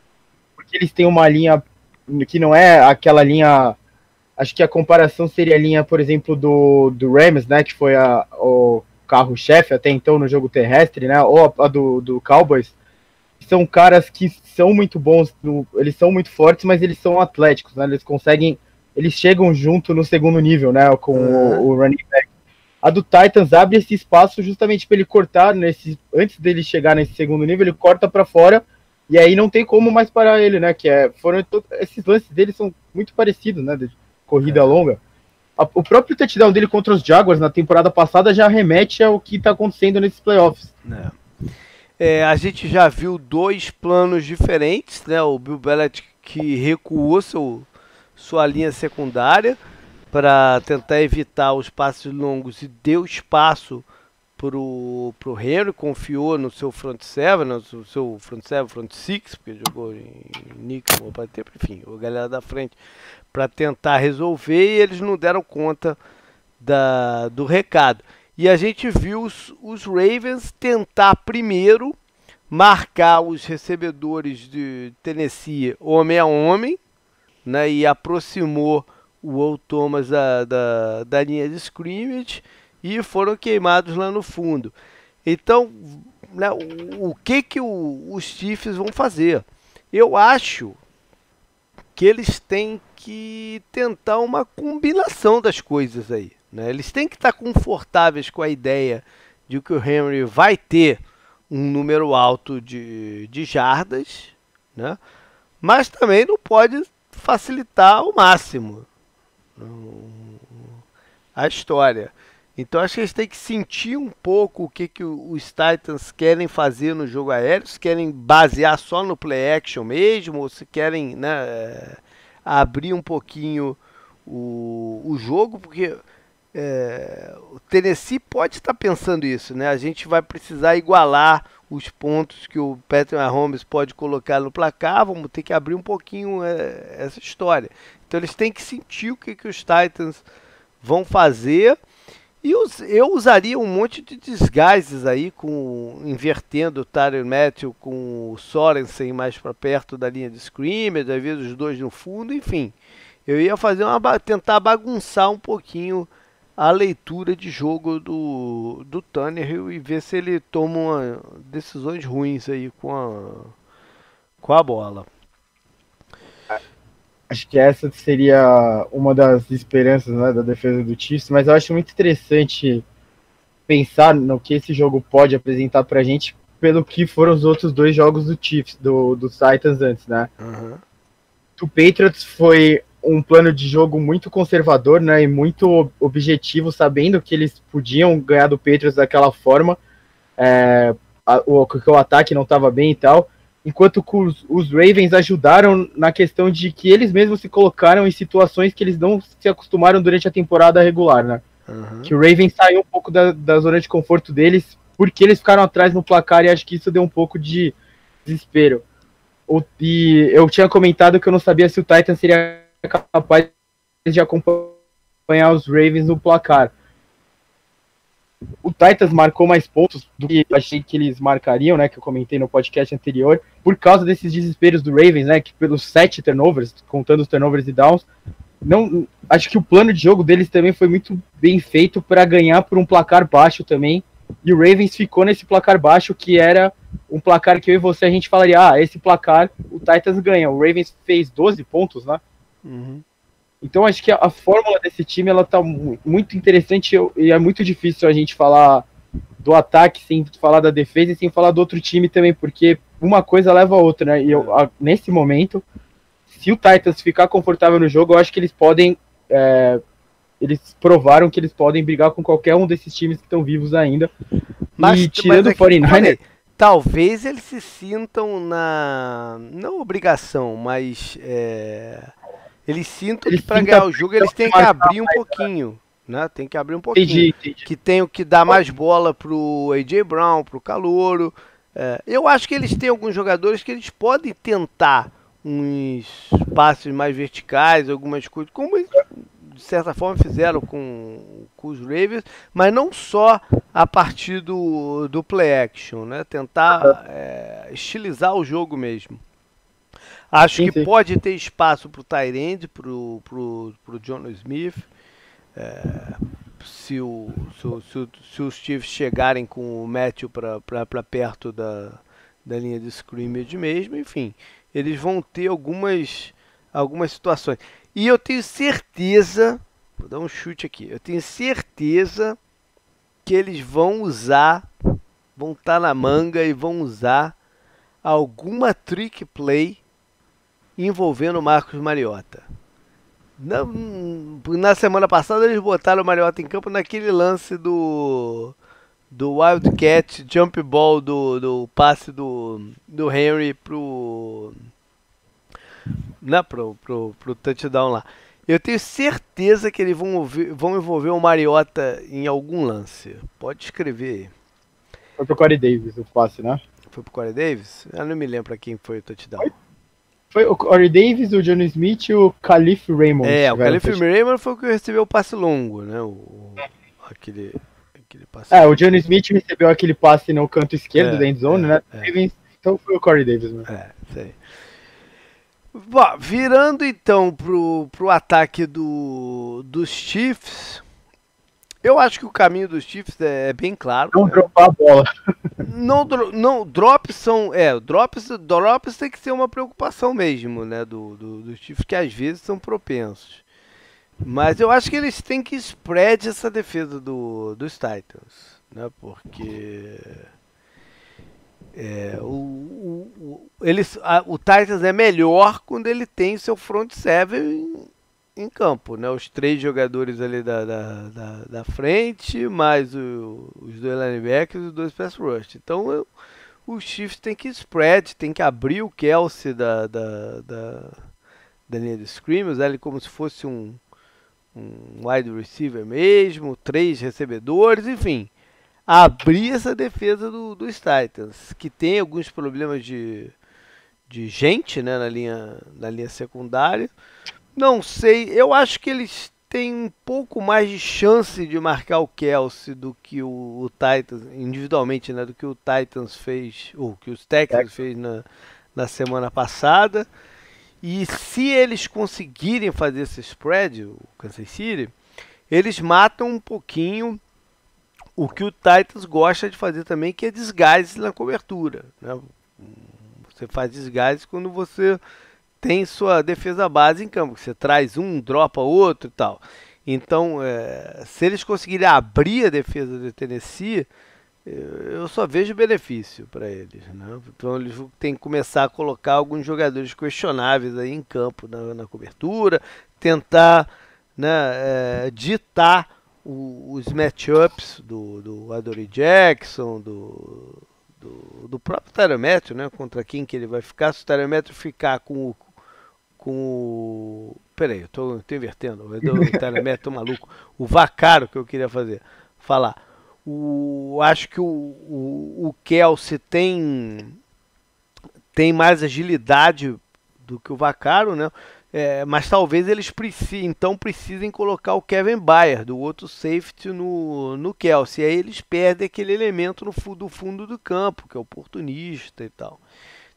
Porque eles têm uma linha que não é aquela linha Acho que a comparação seria a linha, por exemplo, do, do Rams, né? Que foi a, o carro-chefe até então no jogo terrestre, né? Ou a, a do, do Cowboys. São caras que são muito bons, eles são muito fortes, mas eles são atléticos, né? Eles conseguem. Eles chegam junto no segundo nível, né? Com uhum. o, o running back. A do Titans abre esse espaço justamente para ele cortar nesse antes dele chegar nesse segundo nível, ele corta para fora e aí não tem como mais parar ele, né? Que é foram esses lances dele são muito parecidos, né? Corrida é. longa. a, o próprio touchdown dele contra os Jaguars na temporada passada já remete ao que está acontecendo nesses playoffs. É. É, a gente já viu dois planos diferentes, né? O Bill Belichick que recuou seu, sua linha secundária para tentar evitar os passos longos e deu espaço pro, pro Henry, confiou no seu front seven, no seu front seven, front six, porque jogou em nickel, enfim, a galera da frente, para tentar resolver e eles não deram conta da, do recado. E a gente viu os, os Ravens tentar primeiro marcar os recebedores de Tennessee homem a homem, né, e aproximou o Will Thomas da, da, da linha de scrimmage e foram queimados lá no fundo. Então, né, o, o, que que o, os Chiefs vão fazer? Eu acho que eles têm que tentar uma combinação das coisas aí. Né? Eles têm que estar confortáveis com a ideia de que o Henry vai ter um número alto de, de jardas, né? mas também não pode facilitar ao máximo a história. Então acho que eles têm que sentir um pouco o que, que os Titans querem fazer no jogo aéreo, se querem basear só no play action mesmo, ou se querem né, abrir um pouquinho o, o jogo, porque é, o Tennessee pode estar pensando isso, né? A gente vai precisar igualar os pontos que o Patrick Mahomes pode colocar no placar, vamos ter que abrir um pouquinho é, essa história. Então eles têm que sentir o que, que os Titans vão fazer e eu usaria um monte de desgastes aí, com invertendo o Tyler Matthew com o Sorensen mais para perto da linha de scrimmage, às vezes os dois no fundo, enfim. Eu ia fazer uma tentar bagunçar um pouquinho a leitura de jogo do, do Tannehill e ver se ele toma uma, decisões ruins aí com a, com a bola. Acho que essa seria uma das esperanças né, da defesa do Chiefs, mas eu acho muito interessante pensar no que esse jogo pode apresentar para a gente pelo que foram os outros dois jogos do Chiefs, do, do Titans antes, né? Uhum. O Patriots foi um plano de jogo muito conservador, né, e muito objetivo, sabendo que eles podiam ganhar do Patriots daquela forma, é, a, o, que o ataque não estava bem e tal, enquanto os, Ravens ajudaram na questão de que eles mesmos se colocaram em situações que eles não se acostumaram durante a temporada regular, né? Uhum. Que o Ravens saiu um pouco da, da zona de conforto deles, porque eles ficaram atrás no placar e acho que isso deu um pouco de desespero. O, e eu tinha comentado que eu não sabia se o Titan seria capaz de acompanhar os Ravens no placar o Titans marcou mais pontos do que eu achei que eles marcariam, né? Que eu comentei no podcast anterior, por causa desses desesperos do Ravens, né? Que pelos sete turnovers, contando os turnovers e downs, não, acho que o plano de jogo deles também foi muito bem feito para ganhar por um placar baixo também. E o Ravens ficou nesse placar baixo que era um placar que eu e você a gente falaria, ah, esse placar o Titans ganha. O Ravens fez 12 pontos, né? Uhum. Então acho que a, a fórmula desse time ela tá muito interessante e é muito difícil a gente falar do ataque sem falar da defesa e sem falar do outro time também, porque uma coisa leva a outra, né? E eu, a, nesse momento, se o Titans ficar confortável no jogo, eu acho que eles podem. É, eles provaram que eles podem brigar com qualquer um desses times que estão vivos ainda. Mas, e tirando mas é o 49 talvez eles se sintam na. Não obrigação, mas. É eles sintam eles que para ganhar o jogo eles têm que abrir um pouquinho. Né? Tem que abrir um pouquinho. Entendi, entendi. Que tem que dar mais bola pro AJ Brown, pro Calouro. É, eu acho que eles têm alguns jogadores que eles podem tentar uns passes mais verticais, algumas coisas, como de certa forma fizeram com, com os Ravens, mas não só a partir do, do play action, né? Tentar é, estilizar o jogo mesmo. Acho sim, que sim. pode ter espaço para o Tyrande, para o John Smith. É, se, o, se, se, se, os Chiefs chegarem com o Matthew para perto da, da linha de scrimmage mesmo, enfim, eles vão ter algumas, algumas situações. E eu tenho certeza, vou dar um chute aqui, eu tenho certeza que eles vão usar, vão estar tá na manga e vão usar alguma trick play envolvendo o Marcos Mariota. Na, na semana passada eles botaram o Mariota em campo naquele lance do do Wildcat jump ball do, do passe do, do Henry pro, né, pro, pro, pro touchdown lá. Eu tenho certeza que eles vão, vão envolver o Mariota em algum lance. Pode escrever aí. Foi pro Corey Davis o passe, né? Foi pro Corey Davis? Eu não me lembro quem foi o touchdown. Foi, foi o Corey Davis, o John Smith e o Calif Raymond. É, o Calif Raymond foi o que recebeu o passe longo, né? O, aquele, aquele passe. É, o John Smith recebeu aquele passe no canto esquerdo é, da endzone, é, né? É. Então foi o Corey Davis, né? É, sei. Bom, virando então pro, pro ataque do, dos Chiefs, eu acho que o caminho dos Chiefs é, é bem claro. Não dropar a bola. Não, não, drops são. É, drops, drops tem que ser uma preocupação mesmo, né? Do, do, dos Chiefs, que às vezes são propensos. Mas eu acho que eles têm que spread essa defesa do, dos Titans, né? Porque. É, o, o, o, eles, a, o Titans é melhor quando ele tem seu front seven em, campo, né? Os três jogadores ali da, da, da, da frente, mais o, os dois linebackers e os dois pass rush. Então eu, o Chiefs tem que spread, tem que abrir o Kelsey da, da, da, da linha de screen, usar ele como se fosse um, um wide receiver mesmo, três recebedores, enfim abrir essa defesa do, dos Titans, que tem alguns problemas de, de gente né, na, linha, na linha secundária. Não sei, eu acho que eles têm um pouco mais de chance de marcar o Kelsey do que o, o Titans, individualmente, né, do que o Titans fez, ou que os Texans fez na, na semana passada. E se eles conseguirem fazer esse spread, o Kansas City, eles matam um pouquinho o que o Titans gosta de fazer também, que é desgaste na cobertura. Né? Você faz desgaste quando você tem sua defesa base em campo. Você traz um, dropa outro e tal. Então, é, se eles conseguirem abrir a defesa do Tennessee, eu só vejo benefício para eles. Né? Então, eles têm que começar a colocar alguns jogadores questionáveis aí em campo na, na cobertura, tentar né, é, ditar o, os matchups do, do Adoree Jackson, do, do, do próprio Tyrometro, né? Contra quem que ele vai ficar. Se o Tyrometro ficar com o. Com o. Peraí, eu tô, tô invertendo. O Tyrometro maluco. O Vacaro que eu queria fazer. Falar. O, acho que o, o, o Kelsey tem, tem mais agilidade do que o Vacaro, né? É, mas talvez eles precisem, então precisem colocar o Kevin Bayer, do outro safety, no, no Kelsey. Aí eles perdem aquele elemento no do fundo do campo, que é oportunista e tal.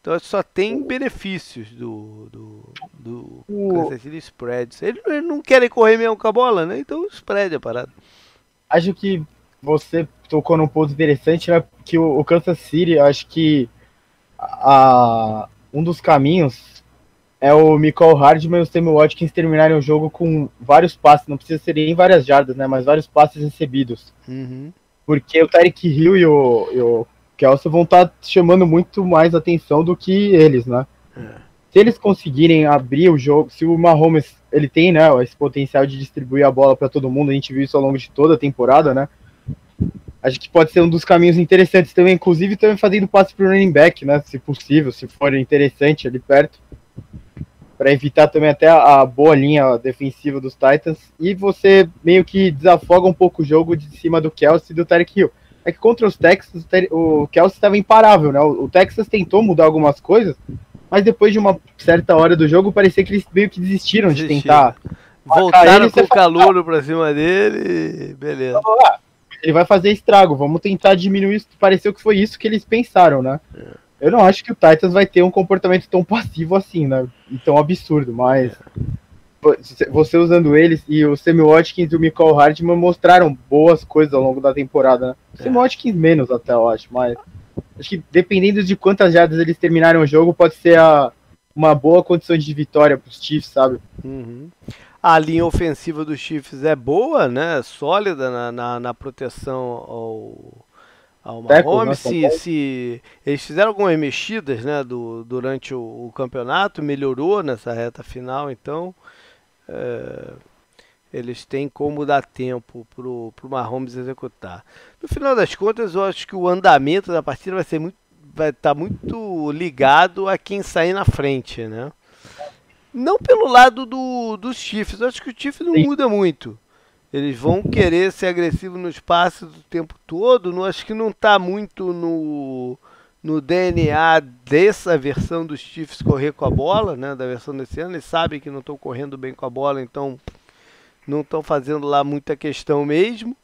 Então só tem benefícios do, do, do o... Kansas City Spreads. Eles, eles, não querem correr mesmo com a bola, né? Então spread a parada. Acho que você tocou num ponto interessante, né? Que o, o Kansas City, acho que a, um dos caminhos é o Michael Hardman e o Sammy Watkins terminarem o jogo com vários passes, não precisa ser em várias jardas, né, mas vários passes recebidos. Uhum. Porque o Tyreek Hill e o, e o Kelso vão estar tá chamando muito mais atenção do que eles, né? É. Se eles conseguirem abrir o jogo, se o Mahomes ele tem, né, esse potencial de distribuir a bola para todo mundo, a gente viu isso ao longo de toda a temporada, né? Acho que pode ser um dos caminhos interessantes também, inclusive também fazendo passe para o running back, né, se possível, se for interessante ali perto para evitar também até a, a, boa linha defensiva dos Titans. E você meio que desafoga um pouco o jogo de cima do Kelsey e do Tarek Hill. É que contra os Texans, o Kelsey estava imparável, né? O, Texas tentou mudar algumas coisas, mas depois de uma certa hora do jogo, parecia que eles meio que desistiram de tentar. Voltaram com o calor para cima dele, beleza. Ah, ele vai fazer estrago, vamos tentar diminuir isso. Pareceu que foi isso que eles pensaram, né? É. Eu não acho que o Titans vai ter um comportamento tão passivo assim, né? E tão absurdo, mas você usando eles e o Sammy Watkins e o Michael Hardman mostraram boas coisas ao longo da temporada, né? O Sammy é. Watkins menos até, eu acho, mas acho que dependendo de quantas jardas eles terminarem o jogo, pode ser a, uma boa condição de vitória para os Chiefs, sabe? Uhum. A linha ofensiva dos Chiefs é boa, né? Sólida na, na, na proteção ao ao Mahomes, né? se, se eles fizeram algumas mexidas né, do, durante o, o, campeonato, melhorou nessa reta final, então é, eles têm como dar tempo pro, pro Mahomes executar. No final das contas, eu acho que o andamento da partida vai ser muito vai estar tá muito ligado a quem sair na frente, né? Não pelo lado do, dos Chiefs, eu acho que o Chiefs não Sim. muda muito. Eles vão querer ser agressivos nos passes o tempo todo. Não acho que não está muito no, no DNA dessa versão dos Chiefs correr com a bola, né? Da versão desse ano. Eles sabem que não estão correndo bem com a bola, então não estão fazendo lá muita questão mesmo.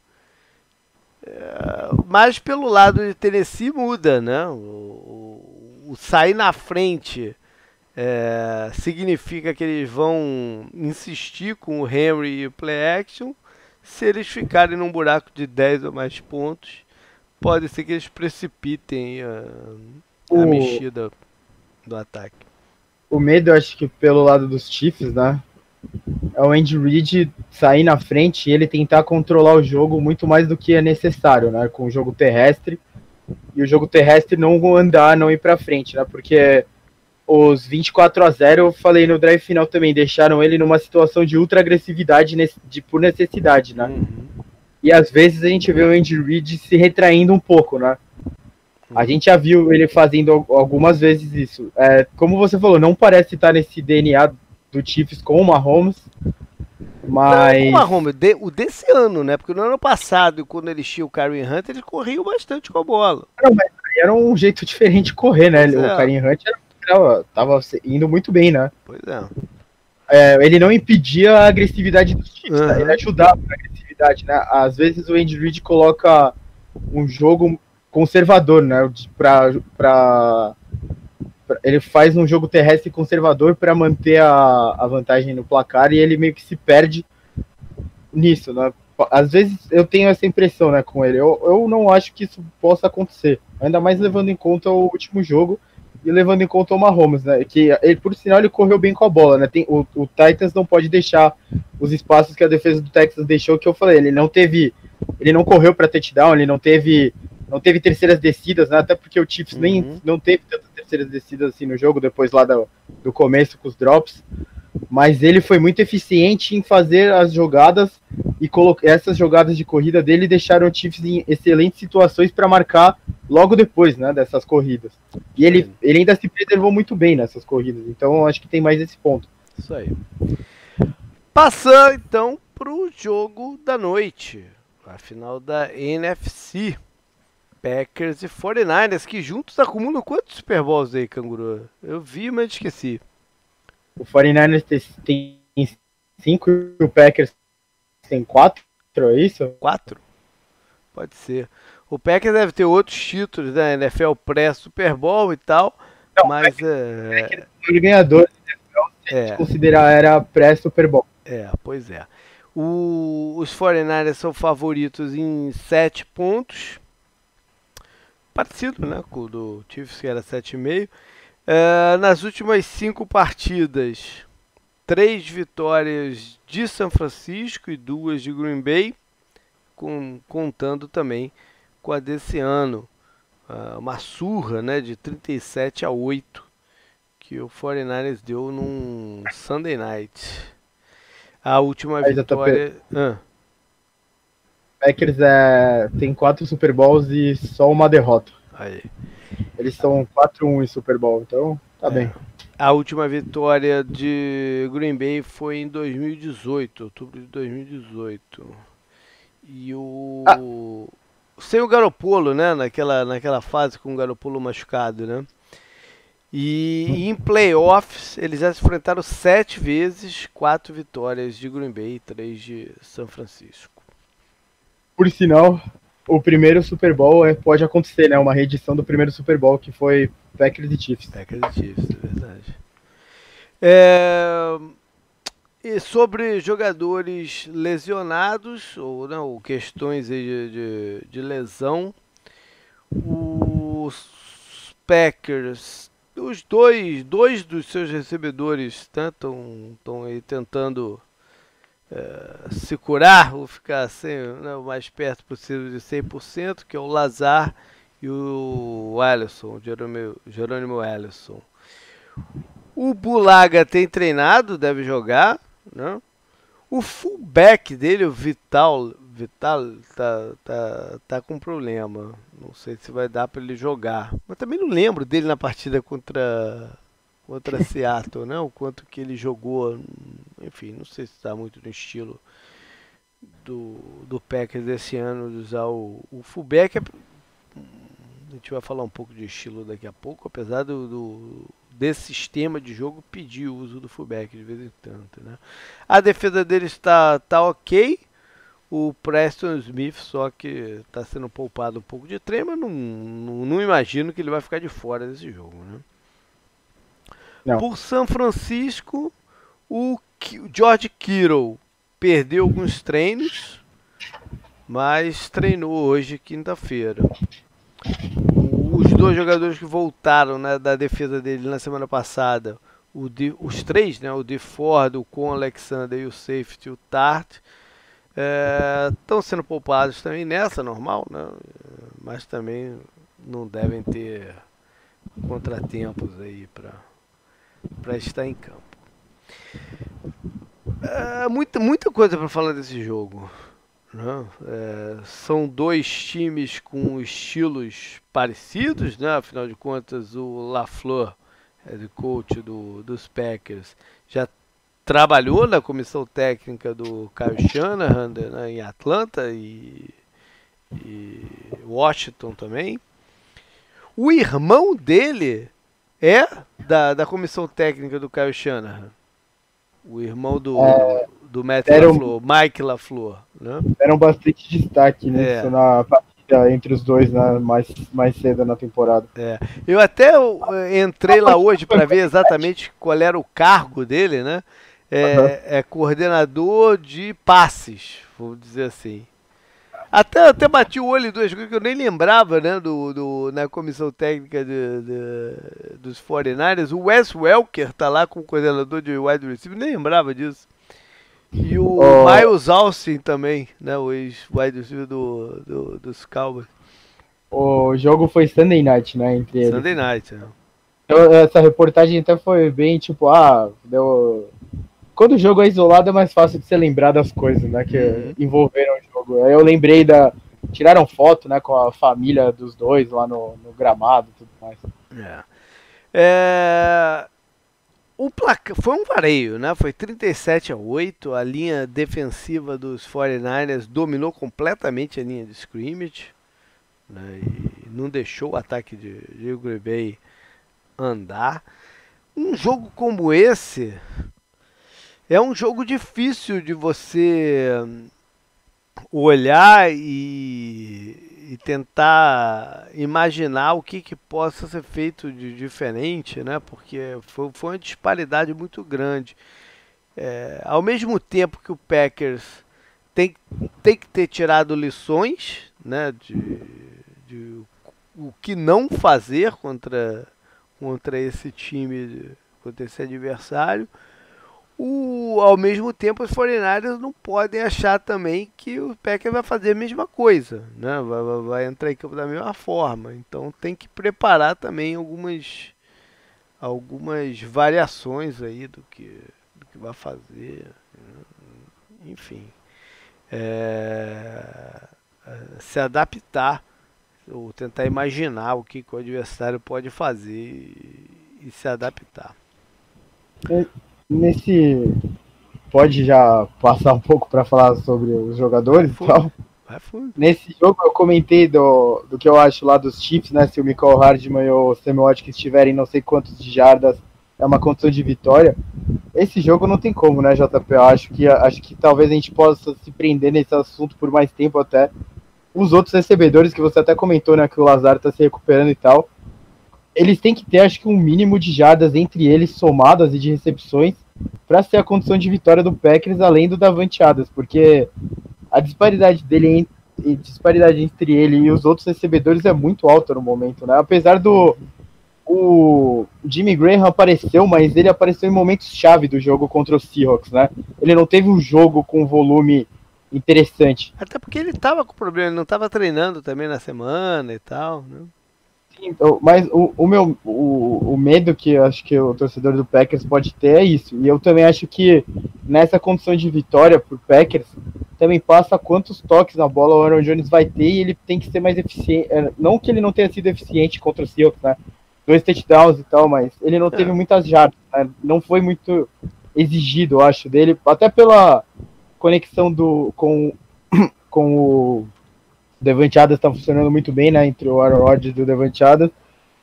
É, mas pelo lado de Tennessee muda, né? O, o, o sair na frente é, significa que eles vão insistir com o Henry e o play action se eles ficarem num buraco de 10 ou mais pontos, pode ser que eles precipitem a, a o, mexida do ataque. O medo, eu acho que pelo lado dos Chiefs, né? É o Andy Reid sair na frente e ele tentar controlar o jogo muito mais do que é necessário, né? Com o jogo terrestre. E o jogo terrestre não andar, não ir para frente, né? Porque os 24 a 0 eu falei no drive final também, deixaram ele numa situação de ultra agressividade de, por necessidade, né? Uhum. E às vezes a gente vê o Andy Reid se retraindo um pouco, né? A uhum. gente já viu ele fazendo algumas vezes isso. É, como você falou, não parece estar nesse DNA do Chiefs com o Mahomes, mas... Não, o Mahomes, o desse ano, né? Porque no ano passado, quando eles tinham o Karen Hunt, eles corriam bastante com a bola. Não, mas era um jeito diferente de correr, né? Pois o é. Karen Hunt era tava, indo muito bem, né? Pois é. é ele não impedia a agressividade dos times, uhum. né? ele ajudava a agressividade, né? Às vezes o Andy Reid coloca um jogo conservador, né? Pra, pra, pra ele faz um jogo terrestre conservador para manter a, a vantagem no placar e ele meio que se perde nisso, né? Às vezes eu tenho essa impressão, né, com ele. Eu, eu não acho que isso possa acontecer, ainda mais levando em conta o último jogo e levando em conta o Mahomes, né? Que ele, por sinal, ele correu bem com a bola, né? Tem, o, o Titans não pode deixar os espaços que a defesa do Texas deixou, que eu falei, ele não teve. Ele não correu para touchdown, ele não teve. Não teve terceiras descidas, né? Até porque o Chiefs uhum. nem não teve tantas terceiras descidas assim no jogo, depois lá do, do começo com os drops mas ele foi muito eficiente em fazer as jogadas e essas jogadas de corrida dele deixaram o Chiefs em excelentes situações para marcar logo depois, né, dessas corridas. E ele, ele ainda se preservou muito bem nessas corridas, então acho que tem mais esse ponto. Isso aí. Passando então para o jogo da noite, a final da NFC. Packers e 49ers, que juntos acumulam quantos Super Bowls aí, canguru? Eu vi, mas esqueci. O 49ers tem 5 e o Packers tem 4, é isso? 4? Pode ser. O Packers deve ter outros títulos da né? NFL pré-Super Bowl e tal, Não, mas é... O ganhador se é. considerar era pré-Super Bowl. É, pois é. O, os 49ers são favoritos em 7 pontos. Parecido, né, com o do Chiefs, que era 7,5. É, nas últimas cinco partidas, três vitórias de São Francisco e duas de Green Bay, com, contando também com a desse ano. Uh, uma surra né, de 37 a 8 que o 49ers deu num Sunday Night. A última Aí vitória. Ah. Packers é, tem quatro Super Bowls e só uma derrota. Aí. Eles são 4-1 em Super Bowl, então tá é. bem. A última vitória de Green Bay foi em 2018, outubro de 2018. E o. Ah. Sem o Garopolo, né? Naquela, naquela fase com o Garopolo machucado, né? E em playoffs, eles já se enfrentaram sete vezes, quatro vitórias de Green Bay e três de São Francisco. Por sinal, o primeiro Super Bowl é, pode acontecer, né? Uma reedição do primeiro Super Bowl que foi Packers e Chiefs. Packers e Chiefs, é verdade. É... E sobre jogadores lesionados ou não, questões de, de, de lesão, os Packers, os dois, dois dos seus recebedores estão aí tentando é, se curar ou ficar sem, né, o mais perto possível de 100%, que é o Lazar e o Alisson, o Jerônimo, Jerônimo Alisson. O Bulaga tem treinado, deve jogar, né? O fullback dele, o Vital, Vital tá, tá, tá com problema. Não sei se vai dar para ele jogar. Mas também não lembro dele na partida contra contra Seattle, né? O quanto que ele jogou, enfim, não sei se está muito no estilo do, do Packers desse ano de usar o, o fullback. A gente vai falar um pouco de estilo daqui a pouco, apesar do, do desse sistema de jogo pedir o uso do fullback de vez em tanto, né? A defesa dele está tá ok. O Preston Smith só que está sendo poupado um pouco de treino, mas não, não, não imagino que ele vai ficar de fora desse jogo, né? Não. Por São Francisco, o George Kittle perdeu alguns treinos, mas treinou hoje, quinta-feira. Os dois jogadores que voltaram né, da defesa dele na semana passada, de, os três, né, o de Ford, o Con Alexander e o safety, o Tart, estão é, sendo poupados também nessa, normal, né, mas também não devem ter contratempos aí para estar em campo. É, muita, muita coisa para falar desse jogo. Né? É, são dois times com estilos parecidos, né? afinal de contas, o LaFleur, head coach do, dos Packers, já trabalhou na comissão técnica do Kyle Shanahan né, em Atlanta e, e Washington também. O irmão dele é da, da comissão técnica do Caio Shanahan. O irmão do, é, do Matt LaFleur, um, Mike LaFleur. Né? Era um bastante destaque né, é. na partida entre os dois né, mais, mais cedo na temporada. É. Eu até entrei lá hoje para ver exatamente qual era o cargo dele, né? É, uhum. é coordenador de passes, vou dizer assim. Até, até bati o olho em duas coisas que eu nem lembrava, né? Do, do, na comissão técnica de, de, dos 49 O Wes Welker tá lá como coordenador de wide receiver, nem lembrava disso. E o oh. Miles Austin também, né? O ex-wide receiver do, do, dos Cowboys. O jogo foi Sunday Night, né? Entre eles. Sunday Night, né? Então, essa reportagem até foi bem tipo, ah, deu quando o jogo é isolado é mais fácil de você lembrar das coisas, né? Que uhum. envolveram o jogo. Aí eu lembrei da. Tiraram foto, né, com a família dos dois lá no, no gramado e tudo mais. É. é... O placa... Foi um vareio, né? Foi 37 a 8. A linha defensiva dos 49ers dominou completamente a linha de scrimmage. Né? E não deixou o ataque de, de Bay andar. Um jogo como esse é um jogo difícil de você olhar e, e tentar imaginar o que, que possa ser feito de diferente, né? Porque foi, foi uma disparidade muito grande. É, ao mesmo tempo que o Packers tem, tem que ter tirado lições, né? De, de o que não fazer contra, contra esse time, contra esse adversário o, ao mesmo tempo, os 49 não podem achar também que o Packers vai fazer a mesma coisa, né? vai, vai, vai entrar em campo da mesma forma. Então tem que preparar também algumas, algumas variações aí do que, do que vai fazer. Enfim, é, é, se adaptar ou tentar imaginar o que, que o adversário pode fazer e, e se adaptar. É, nesse. Pode já passar um pouco para falar sobre os jogadores e tal. Nesse jogo eu comentei do, do que eu acho lá dos Chiefs, né? Se o Michael Hardman e o Samuel Watkins tiverem não sei quantos de jardas, é uma condição de vitória. Esse jogo não tem como, né, JP? Eu acho que, acho que talvez a gente possa se prender nesse assunto por mais tempo até. Os outros recebedores que você até comentou, né? Que o Lazar tá se recuperando e tal. Eles têm que ter, acho que, um mínimo de jardas entre eles somadas e de recepções para ser a condição de vitória do Packers além do Davante Adams, porque a disparidade dele a disparidade entre ele e os outros recebedores é muito alta no momento, né? Apesar do o Jimmy Graham apareceu, mas ele apareceu em momentos chave do jogo contra os Seahawks, né? Ele não teve um jogo com volume interessante. Até porque ele tava com problema, ele não tava treinando também na semana e tal, né? Então, mas o, o meu o, o medo que eu acho que o torcedor do Packers pode ter é isso. E eu também acho que nessa condição de vitória por Packers, também passa quantos toques na bola o Aaron Jones vai ter e ele tem que ser mais eficiente. É, não que ele não tenha sido eficiente contra o Seahawks, né? Dois touchdowns e tal, mas ele não teve é. muitas jardas, né? Não foi muito exigido, eu acho, dele, até pela conexão do com, com o Devante Adams tá funcionando muito bem, né? Entre o Aaron Rodgers e o Devante Adams.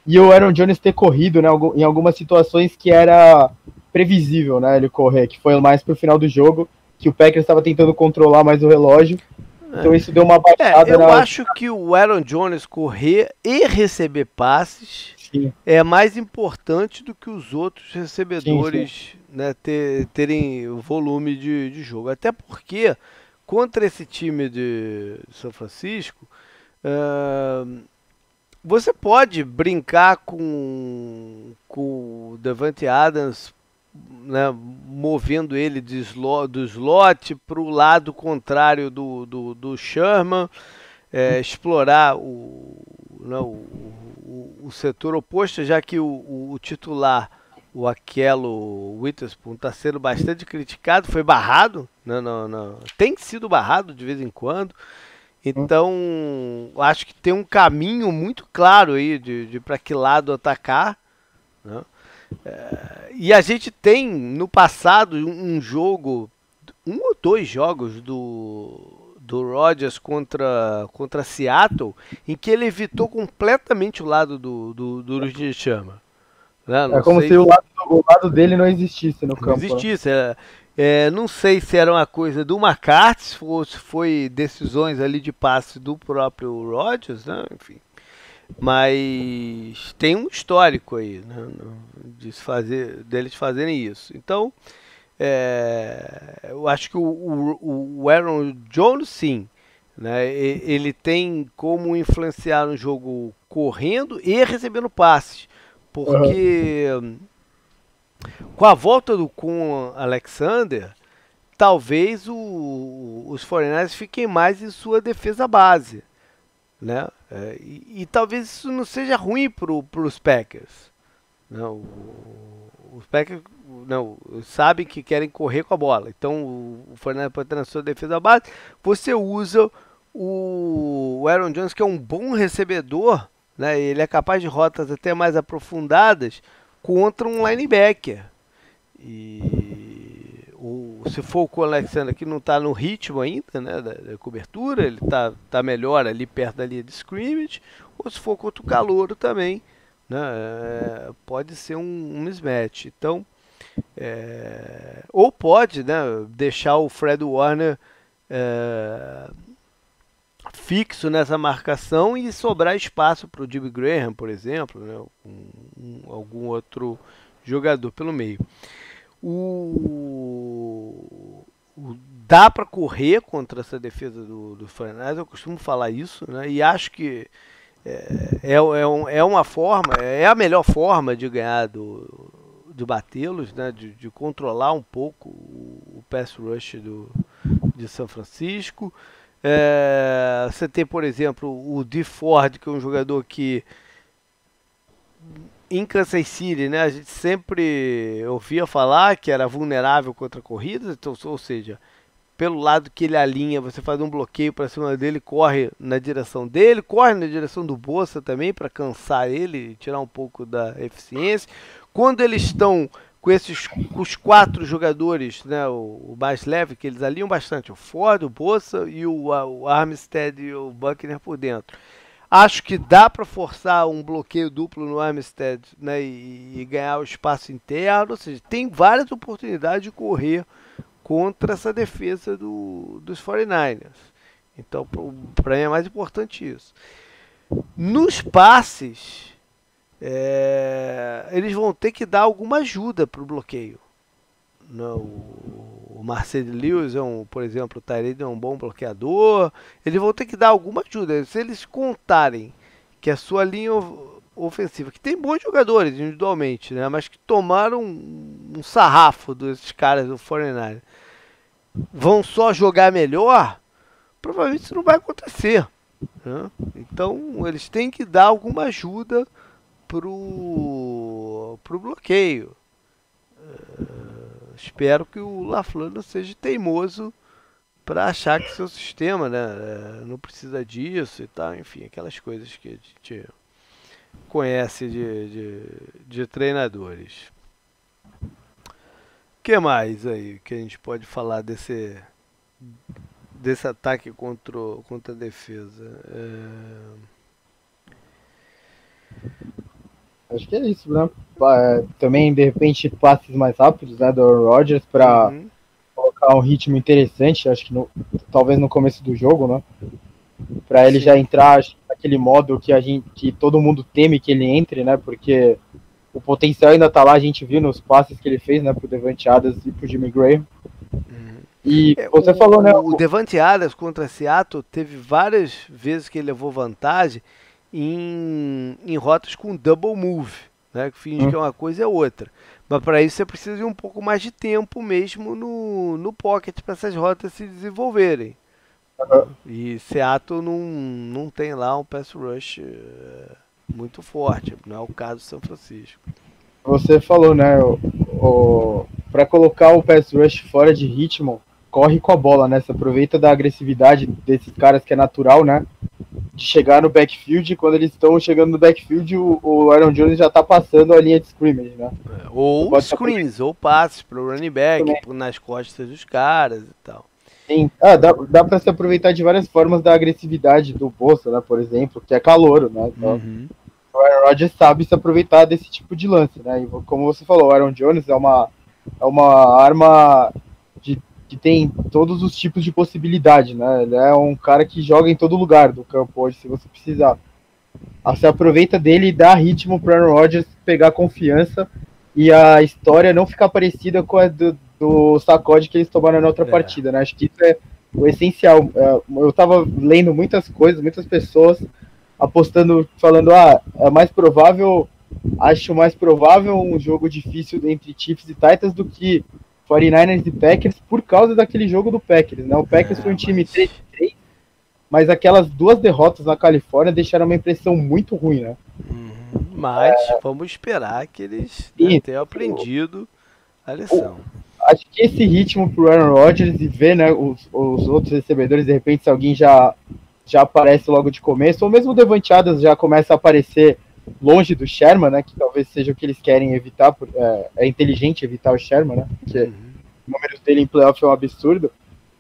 E o Aaron Jones ter corrido, né? Em algumas situações que era previsível, né? Ele correr, que foi mais pro final do jogo, que o Packers estava tentando controlar mais o relógio. Então isso deu uma baixada. É, eu na... acho que o Aaron Jones correr e receber passes sim. é mais importante do que os outros recebedores sim, sim. Né, ter, terem volume de, de jogo. Até porque contra esse time de São Francisco, uh, você pode brincar com, com o Devante Adams né, movendo ele do slot, do slot para o lado contrário do, do, do Sherman, é, explorar o, né, o, o, o, setor oposto, já que o, o titular, o Aquelo Witherspoon, está sendo bastante criticado, foi barrado, né, não, não, tem sido barrado de vez em quando. Então, acho que tem um caminho muito claro aí de, de para que lado atacar. Né? É, e a gente tem no passado um jogo, um ou dois jogos do, do Rodgers contra, contra Seattle, em que ele evitou completamente o lado do, do, do Chama. Né? É como se o lado, o lado, dele não existisse no campo. Não né? existisse. Né? É, não sei se era uma coisa do McCarthy, se foi decisões ali de passe do próprio Rodgers, né? enfim. Mas tem um histórico aí, né, de fazer, deles fazerem isso. Então, é, eu acho que o, o, o, Aaron Jones, sim, né, ele tem como influenciar no jogo correndo e recebendo passes. Porque uhum. com a volta do com Alexander, talvez o, os 49 fiquem mais em sua defesa base né? É, e, e, talvez isso não seja ruim para os Packers. Não, né? os Packers não, sabem que querem correr com a bola. Então o, o Fernando pode ter na sua defesa base. Você usa o, o Aaron Jones, que é um bom recebedor, né? ele é capaz de rotas até mais aprofundadas contra um linebacker. E o, se for o Alexander que não está no ritmo ainda, né, da, da cobertura, ele está tá melhor ali perto da linha de scrimmage, ou se for contra o Calouro também, né, é, pode ser um, um mismatch. Então, é, ou pode né, deixar o Fred Warner é, fixo nessa marcação e sobrar espaço para o Jimmy Graham, por exemplo, né, um, um, algum outro jogador pelo meio. O, o dá para correr contra essa defesa do, do Fernandes, eu costumo falar isso, né? E acho que é, é, é, um, é uma forma, é a melhor forma de ganhar do, de batê-los, né? De, de, controlar um pouco o, o pass rush do, de São Francisco. É, você tem, por exemplo, o D Ford, que é um jogador que em Kansas City, né, a gente sempre ouvia falar que era vulnerável contra corridas, então, ou seja, pelo lado que ele alinha, você faz um bloqueio para cima dele, corre na direção dele, corre na direção do Bolsa também para cansar ele, tirar um pouco da eficiência. Quando eles estão com esses com os quatro jogadores, né, o, o, mais leve, que eles alinham bastante, o Ford, o Bolsa e o, o Armstead e o Buckner por dentro. Acho que dá para forçar um bloqueio duplo no Armstead né, e, e, ganhar o espaço interno. Ou seja, tem várias oportunidades de correr contra essa defesa do, dos 49ers. Então, para mim é mais importante isso. Nos passes, é, eles vão ter que dar alguma ajuda para o bloqueio. Não, o Marcelo Lewis, é um, por exemplo, o Tyrese é um bom bloqueador. Eles vão ter que dar alguma ajuda. Se eles contarem que a sua linha ofensiva, que tem bons jogadores individualmente, né, mas que tomaram um, um sarrafo desses caras do 49 vão só jogar melhor, provavelmente isso não vai acontecer. Né? Então eles têm que dar alguma ajuda pro, pro bloqueio. Uh, espero que o LaFleur não seja teimoso para achar que seu sistema né, é, não precisa disso e tal, enfim, aquelas coisas que a gente conhece de, de, de treinadores. O que mais aí que a gente pode falar desse, desse ataque contra, contra a defesa? É... Acho que é isso, né? Também, de repente, passes mais rápidos né, do Rodgers para uhum. colocar um ritmo interessante, acho que no, talvez no começo do jogo, né? Para ele Sim. já entrar naquele modo que a gente que todo mundo teme que ele entre, né? Porque o potencial ainda tá lá, a gente viu nos passes que ele fez, né, pro Devante Adams e pro Jimmy Graham. Uhum. E é, você o, falou, né? O Devante Adams contra Seattle teve várias vezes que ele levou vantagem em, em rotas com double move, né? Que finge que é uma coisa e é outra. Mas para isso você precisa de um pouco mais de tempo mesmo no, no pocket para essas rotas se desenvolverem. Uhum. E Seattle não, não tem lá um pass rush uh, muito forte, não é o caso do São Francisco. Você falou, né? O, o para colocar o pass rush fora de ritmo, corre com a bola, né? Você aproveita da agressividade desses caras que é natural, né? De chegar no backfield, quando eles estão chegando no backfield, o, o Aaron Jones já tá passando a linha de scrimmage, né? É, ou screens, ou passes pro running back, pro, nas costas dos caras e tal. Sim, ah, dá, dá pra se aproveitar de várias formas da agressividade do Bolsa, né? Por exemplo, que é calor, né? Então, uhum. O Aaron Rodgers sabe se aproveitar desse tipo de lance, né? E como você falou, o Aaron Jones é uma, é uma arma que tem todos os tipos de possibilidade, né? Ele é um cara que joga em todo lugar do campo hoje, se você precisar. Você aproveita dele e dá ritmo para Aaron Rodgers pegar confiança e a história não ficar parecida com a do, do sacode que eles tomaram na outra é. partida, né? Acho que isso é o essencial. É, eu estava lendo muitas coisas, muitas pessoas apostando, falando, ah, é mais provável, acho mais provável um jogo difícil entre Chiefs e Titans do que 49ers e Packers por causa daquele jogo do Packers, né? O Packers foi um time 3-3, mas aquelas duas derrotas na Califórnia deixaram uma impressão muito ruim, né? Uhum, mas é... vamos esperar que eles né, tenham aprendido a lição. Acho que esse ritmo pro Aaron Rodgers e ver né, os, os outros recebedores, de repente, se alguém já, já aparece logo de começo, ou mesmo o Devanteadas já começa a aparecer longe do Sherman, né? Que talvez seja o que eles querem evitar. Por, é, é, inteligente evitar o Sherman, né? Porque uhum. o número dele em playoff é um absurdo.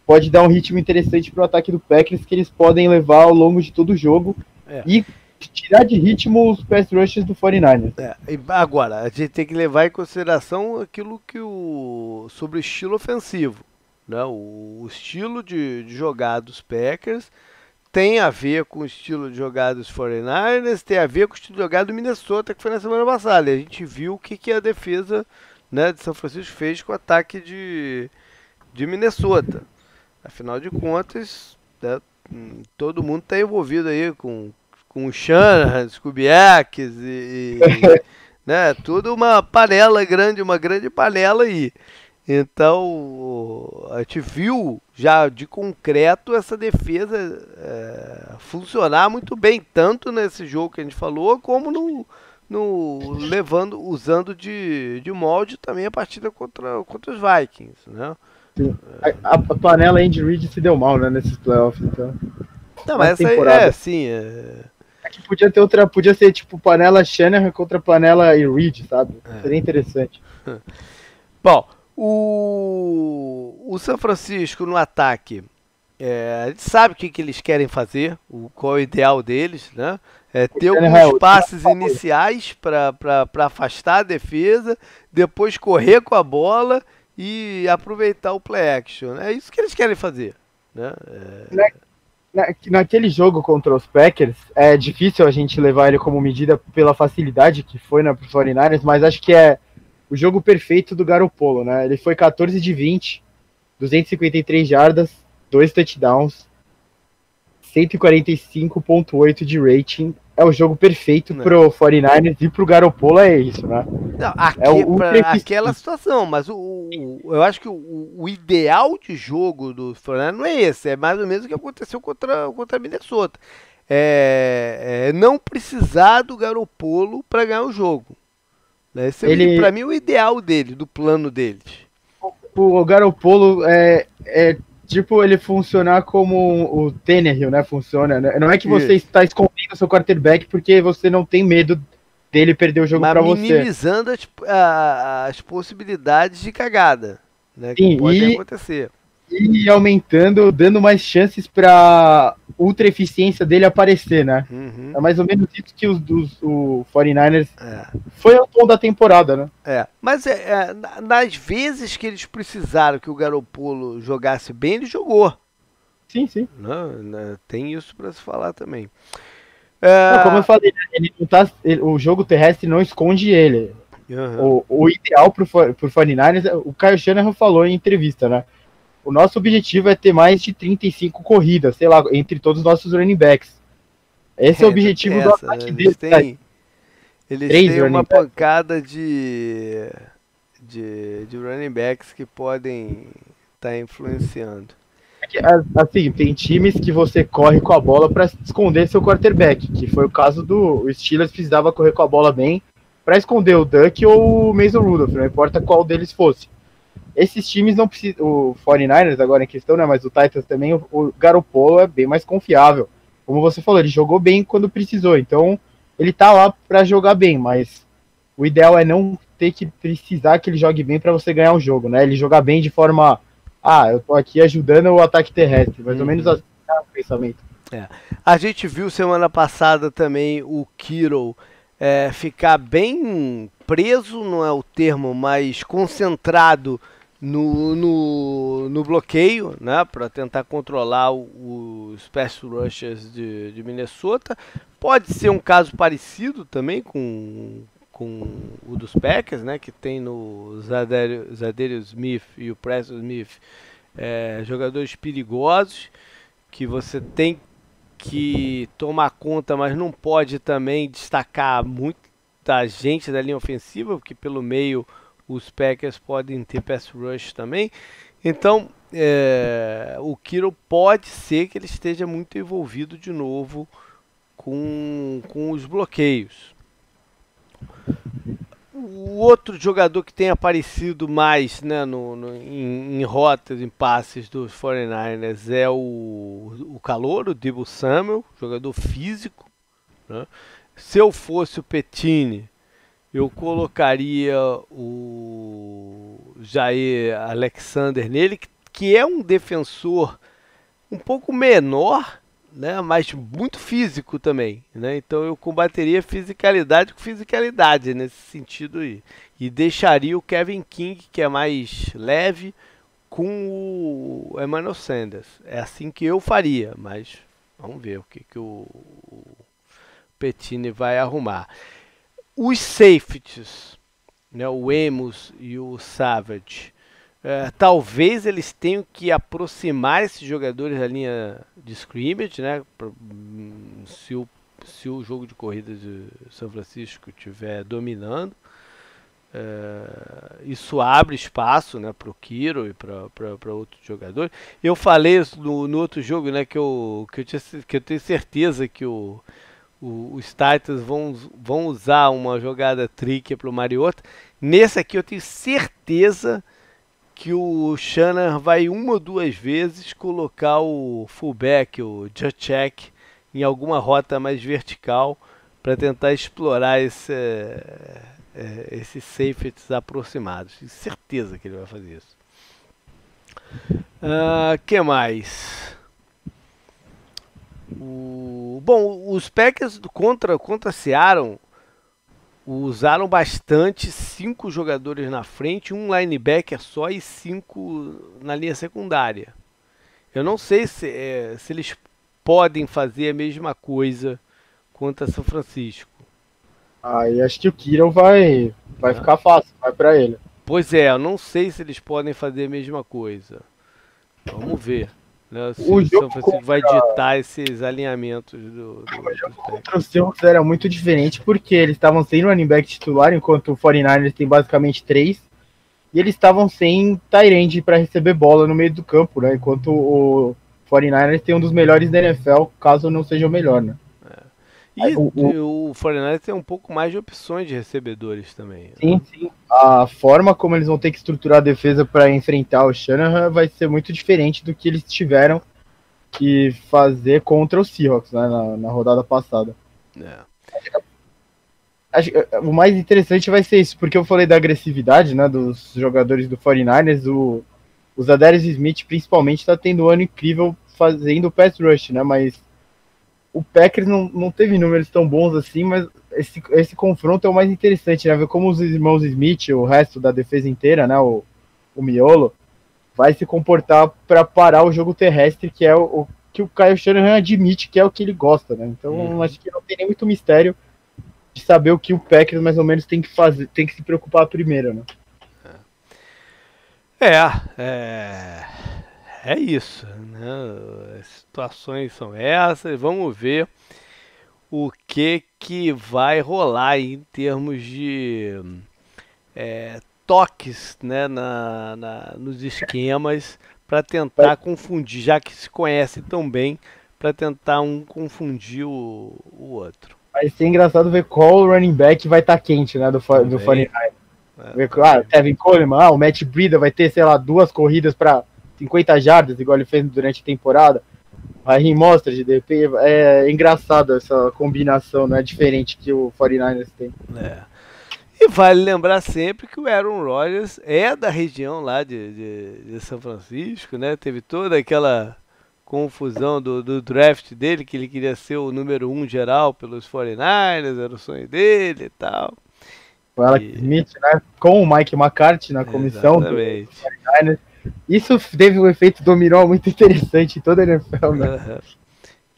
Pode dar um ritmo interessante para o ataque do Packers que eles podem levar ao longo de todo o jogo é. e tirar de ritmo os pass rushes do 49ers. É, agora, a gente tem que levar em consideração aquilo que o. sobre o estilo ofensivo. Né? O, o estilo de, de jogar dos Packers tem a ver com o estilo de jogada dos 49ers, tem a ver com o estilo de jogada do Minnesota, que foi na semana passada. E a gente viu o que, que a defesa né, de São Francisco fez com o ataque de, de Minnesota. Afinal de contas, né, todo mundo está envolvido aí com, com o Shanahan, os e, e né, tudo uma panela grande, uma grande panela aí. Então, a gente viu já de concreto essa defesa é, funcionar muito bem, tanto nesse jogo que a gente falou, como no, no levando, usando de, de molde também a partida contra, contra os Vikings, né? A, a, panela Andy Reid se deu mal, né, nesses playoffs, então. Não, mas essa temporada. é, sim, é... é... que podia ter outra, podia ser tipo panela Shanahan contra panela e Reid, sabe? É. Seria interessante. Bom, o, o São Francisco no ataque, é, a gente sabe o que, que eles querem fazer, o, qual é o ideal deles, né? É, ter alguns passes iniciais para afastar a defesa, depois correr com a bola e aproveitar o play action. É isso que eles querem fazer. Né? É... Na, naquele jogo contra os Packers, é difícil a gente levar ele como medida pela facilidade que foi na 49ers, mas acho que é o jogo perfeito do Garopolo, né? Ele foi 14 de 20, 253 jardas, dois touchdowns, 145.8 de rating. É o jogo perfeito Não. pro 49ers e pro Garopolo é isso, né? Não, aqui, é o, pra, aquela situação, mas o, o, eu acho que o, o, ideal de jogo do 49ers não é esse, é mais ou menos o que aconteceu contra, contra a Minnesota. É, é não precisar do Garopolo para ganhar o jogo. Esse é, ele... para mim, o ideal dele, do plano deles. o Garopolo é, é tipo ele funcionar como o Tenerhill, né? Funciona. Né? Não é que você Isso. está escondendo seu quarterback porque você não tem medo dele perder o jogo para você. Minimizando as, as, possibilidades de cagada, né? Sim, que pode e, acontecer. E aumentando, dando mais chances para ultra eficiência dele aparecer, né? Uhum. É mais ou menos isso que os, os o 49ers é. foi o tom da temporada, né? É, mas é, é, nas vezes que eles precisaram que o Garopolo jogasse bem, ele jogou. Sim, sim. Não, né, tem isso para se falar também. É... Não, como eu falei, né, ele não tá, ele, o jogo terrestre não esconde ele. Uhum. O, o, ideal pro, pro 49ers, o Caio Shanahan falou em entrevista, né? O nosso objetivo é ter mais de 35 corridas, sei lá, entre todos os nossos running backs. Esse é, é o objetivo essa, do ataque deles. Têm, eles Três têm uma pancada de, de, de running backs que podem estar tá influenciando. É assim, tem times que você corre com a bola para esconder seu quarterback, que foi o caso do o Steelers precisava correr com a bola bem para esconder o Duck ou o Mason Rudolph, não importa qual deles fosse esses times não precisam. O 49ers agora em questão, né? Mas o Titans também, o, o Garoppolo é bem mais confiável. Como você falou, ele jogou bem quando precisou. Então, ele tá lá para jogar bem, mas o ideal é não ter que precisar que ele jogue bem para você ganhar o um jogo, né? Ele jogar bem de forma. Ah, eu tô aqui ajudando o ataque terrestre. Mais uhum. ou menos assim é o pensamento. É. A gente viu semana passada também o Kiro é, ficar bem preso, não é o termo, mas concentrado no, no, no bloqueio, né, para tentar controlar os pass rushers de, de Minnesota. Pode ser um caso parecido também com, com o dos Packers, né, que tem no Zadarius Smith e o Preston Smith é, jogadores perigosos que você tem que tomar conta, mas não pode também destacar muita gente da linha ofensiva, porque pelo meio os Packers podem ter pass rush também. Então, é, o Kiro pode ser que ele esteja muito envolvido de novo com, com os bloqueios. O outro jogador que tem aparecido mais né, no, no em, em, rotas, em passes dos 49ers é o, o calor, o Debo Samuel, jogador físico. Né? Se eu fosse o Petini, eu colocaria o Jair Alexander nele, que é um defensor um pouco menor, né, mas muito físico também, né? Então eu combateria fisicalidade com fisicalidade nesse sentido aí. E deixaria o Kevin King, que é mais leve, com o Emmanuel Sanders. É assim que eu faria, mas vamos ver o que, que o, Petini vai arrumar. Os safeties, né, o Emus e o Savage, é, talvez eles tenham que aproximar esses jogadores da linha de scrimmage, né, pra, hum, se, o, se o jogo de corrida de São Francisco estiver dominando. É, isso abre espaço né, para o Kiro e para outros jogadores. Eu falei no, no outro jogo né, que, eu, que, eu tinha, que eu tenho certeza que o o, os Titans vão, vão usar uma jogada trick para o Mariota. Nesse aqui eu tenho certeza que o Shannon vai uma ou duas vezes colocar o fullback, o Jacek, em alguma rota mais vertical para tentar explorar esse, é, é, esses safeties aproximados. Tenho certeza que ele vai fazer isso. Uh, que mais? O, bom, os Packers contra, contra Seattle usaram bastante cinco jogadores na frente, um linebacker só e cinco na linha secundária. Eu não sei se, é, se eles podem fazer a mesma coisa contra São Francisco. Aí acho que o Kiro vai, vai ficar fácil, vai para ele. Pois é, eu não sei se eles podem fazer a mesma coisa. Vamos ver. Se o São Francisco contra... vai ditar esses alinhamentos do. do o jogo contra o Seahawks era muito diferente porque eles estavam sem running back titular, enquanto o 49ers tem basicamente três. E eles estavam sem Tyrande para receber bola no meio do campo, né? Enquanto o 49ers tem um dos melhores da NFL, caso não seja o melhor, né? E o, o, o 49 tem um pouco mais de opções de recebedores também. Né? Sim, sim. A forma como eles vão ter que estruturar a defesa para enfrentar o Shanahan vai ser muito diferente do que eles tiveram que fazer contra o Seahawks né, na, na rodada passada. É. O mais interessante vai ser isso, porque eu falei da agressividade né, dos jogadores do 49ers, o, o Zadarius Smith principalmente está tendo um ano incrível fazendo o pass rush, né? Mas o Packers não, não teve números tão bons assim, mas esse, esse confronto é o mais interessante, né? Ver como os irmãos Smith, o resto da defesa inteira, né? O, o miolo, vai se comportar para parar o jogo terrestre, que é o, o, que o Kyle Shanahan admite que é o que ele gosta, né? Então uhum. acho que não tem nem muito mistério de saber o que o Packers mais ou menos tem que fazer, tem que se preocupar primeiro, né? É, é, é isso, né? As situações são essas, vamos ver o que que vai rolar em termos de é, toques né, na, na, nos esquemas para tentar confundir, já que se conhece tão bem, para tentar um confundir o, o outro. Vai ser engraçado ver qual running back vai estar tá quente, né, do, do 49. É, ah, Tevin Coleman, ah, o Matt Brida vai ter, sei lá, duas corridas para 50 jardas, igual ele fez durante a temporada. Aí mostra de DP, é engraçado essa combinação, não é diferente que o 49ers tem. É. E vale lembrar sempre que o Aaron Rodgers é da região lá de, de, de São Francisco, né? Teve toda aquela confusão do, do, draft dele, que ele queria ser o número um geral pelos 49ers, era o sonho dele e tal. O Alex e... Smith, né? Com o Mike McCarthy na comissão Exatamente. do 49ers. Isso teve um efeito dominó muito interessante em toda a NFL, né? Uhum.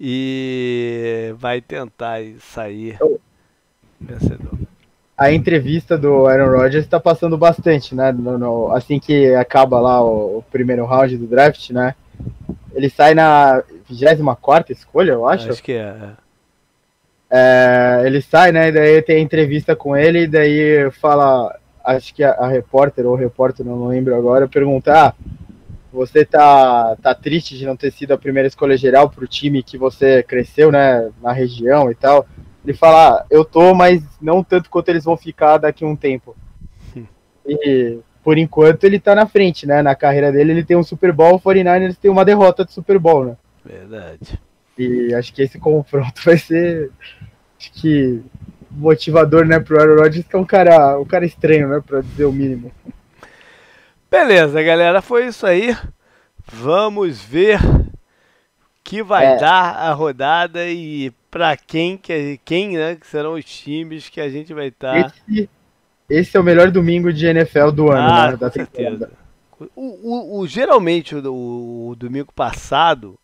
E vai tentar sair então, vencedor. A entrevista do Aaron Rodgers está passando bastante, né? No, no, assim que acaba lá o, o, primeiro round do draft, né? Ele sai na 24 escolha, eu acho. Acho que é. é. Ele sai, né? E daí tem a entrevista com ele, e daí fala acho que a, a repórter ou o repórter, não lembro agora, perguntar: ah, você tá, tá triste de não ter sido a primeira escolha geral para o time que você cresceu, né, na região e tal? Ele fala: ah, eu tô, mas não tanto quanto eles vão ficar daqui a um tempo. E por enquanto ele tá na frente, né? Na carreira dele ele tem um Super Bowl, o 49ers tem uma derrota de Super Bowl, né? Verdade. E acho que esse confronto vai ser acho que motivador, né, pro Aaron Rodgers, que é um cara, um cara estranho, né, para dizer o mínimo. Beleza, galera, foi isso aí. Vamos ver que vai é. dar a rodada e para quem que quem, né, que serão os times que a gente vai estar. Tá... Esse, esse, é o melhor domingo de NFL do ano, ah, né, da certeza. O, o, o, geralmente o, o domingo passado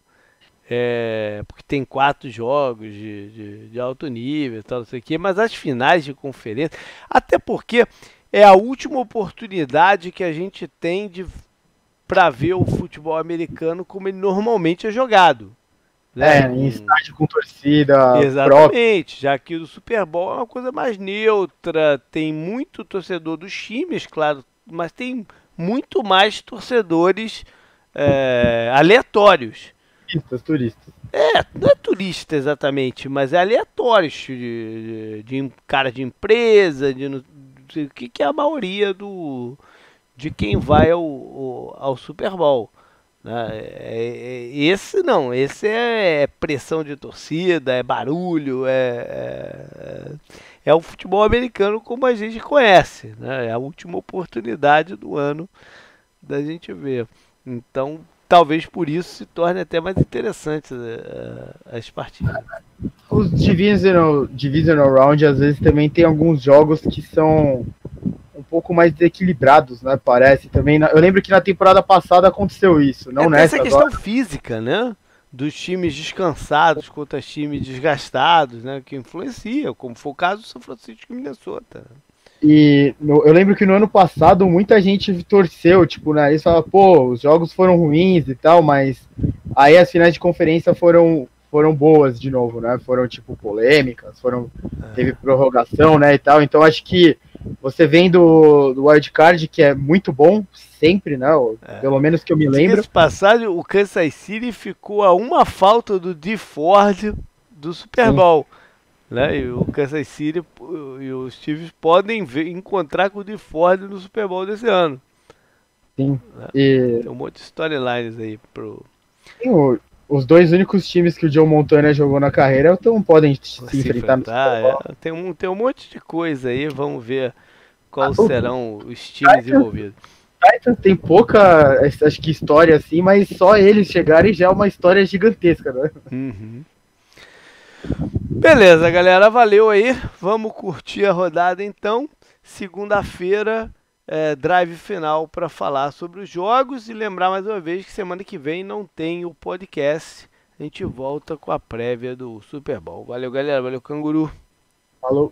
é, porque tem quatro jogos de, de, de alto nível, tal, não sei o quê, mas as finais de conferência, até porque é a última oportunidade que a gente tem de para ver o futebol americano como ele normalmente é jogado. Né? É, em estádio com torcida. Exatamente, própria. já que o Super Bowl é uma coisa mais neutra, tem muito torcedor dos times, claro, mas tem muito mais torcedores é, aleatórios turistas, turistas. É, não é turista exatamente, mas é aleatório de, de, de cara de empresa, de o que, que é a maioria do de quem vai ao, ao, Super Bowl. Né? É, é, esse não, esse é pressão de torcida, é barulho, é, é, é, o futebol americano como a gente conhece. Né? É a última oportunidade do ano da gente ver. Então talvez por isso se torne até mais interessante uh, as partidas. Os divisional, divisional round às vezes também tem alguns jogos que são um pouco mais desequilibrados, né? Parece também. Eu lembro que na temporada passada aconteceu isso, não é, nessa. Essa questão agora. física, né? Dos times descansados contra times desgastados, né? Que influencia, como foi o caso do São Francisco e Minnesota. E eu lembro que no ano passado muita gente torceu, tipo, né? Eles falavam, pô, os jogos foram ruins e tal, mas aí as finais de conferência foram, foram boas de novo, né? Foram, tipo, polêmicas, foram. É. Teve prorrogação, né? E tal. Então acho que você vem do, do Wildcard, que é muito bom, sempre, né? É. Pelo menos que eu me lembro. passado, o Kansas City ficou a uma falta do D Ford do Super Bowl. Sim. Né? E o Kansas City e os Chiefs podem ver, encontrar com o DeFord no Super Bowl desse ano. Sim. Né? E... Tem um monte de storylines aí pro. Sim, o, os dois únicos times que o Joe Montana jogou na carreira então podem se, se enfrentar, enfrentar é. tem, um, tem um monte de coisa aí, vamos ver quais ah, serão os times Titans, envolvidos. Titans tem pouca, acho que história assim, mas só eles chegarem já é uma história gigantesca, né? Uhum. Beleza, galera, valeu aí. Vamos curtir a rodada então. Segunda-feira, é, drive final para falar sobre os jogos e lembrar mais uma vez que semana que vem não tem o podcast. A gente volta com a prévia do Super Bowl. Valeu, galera. Valeu, canguru. Falou.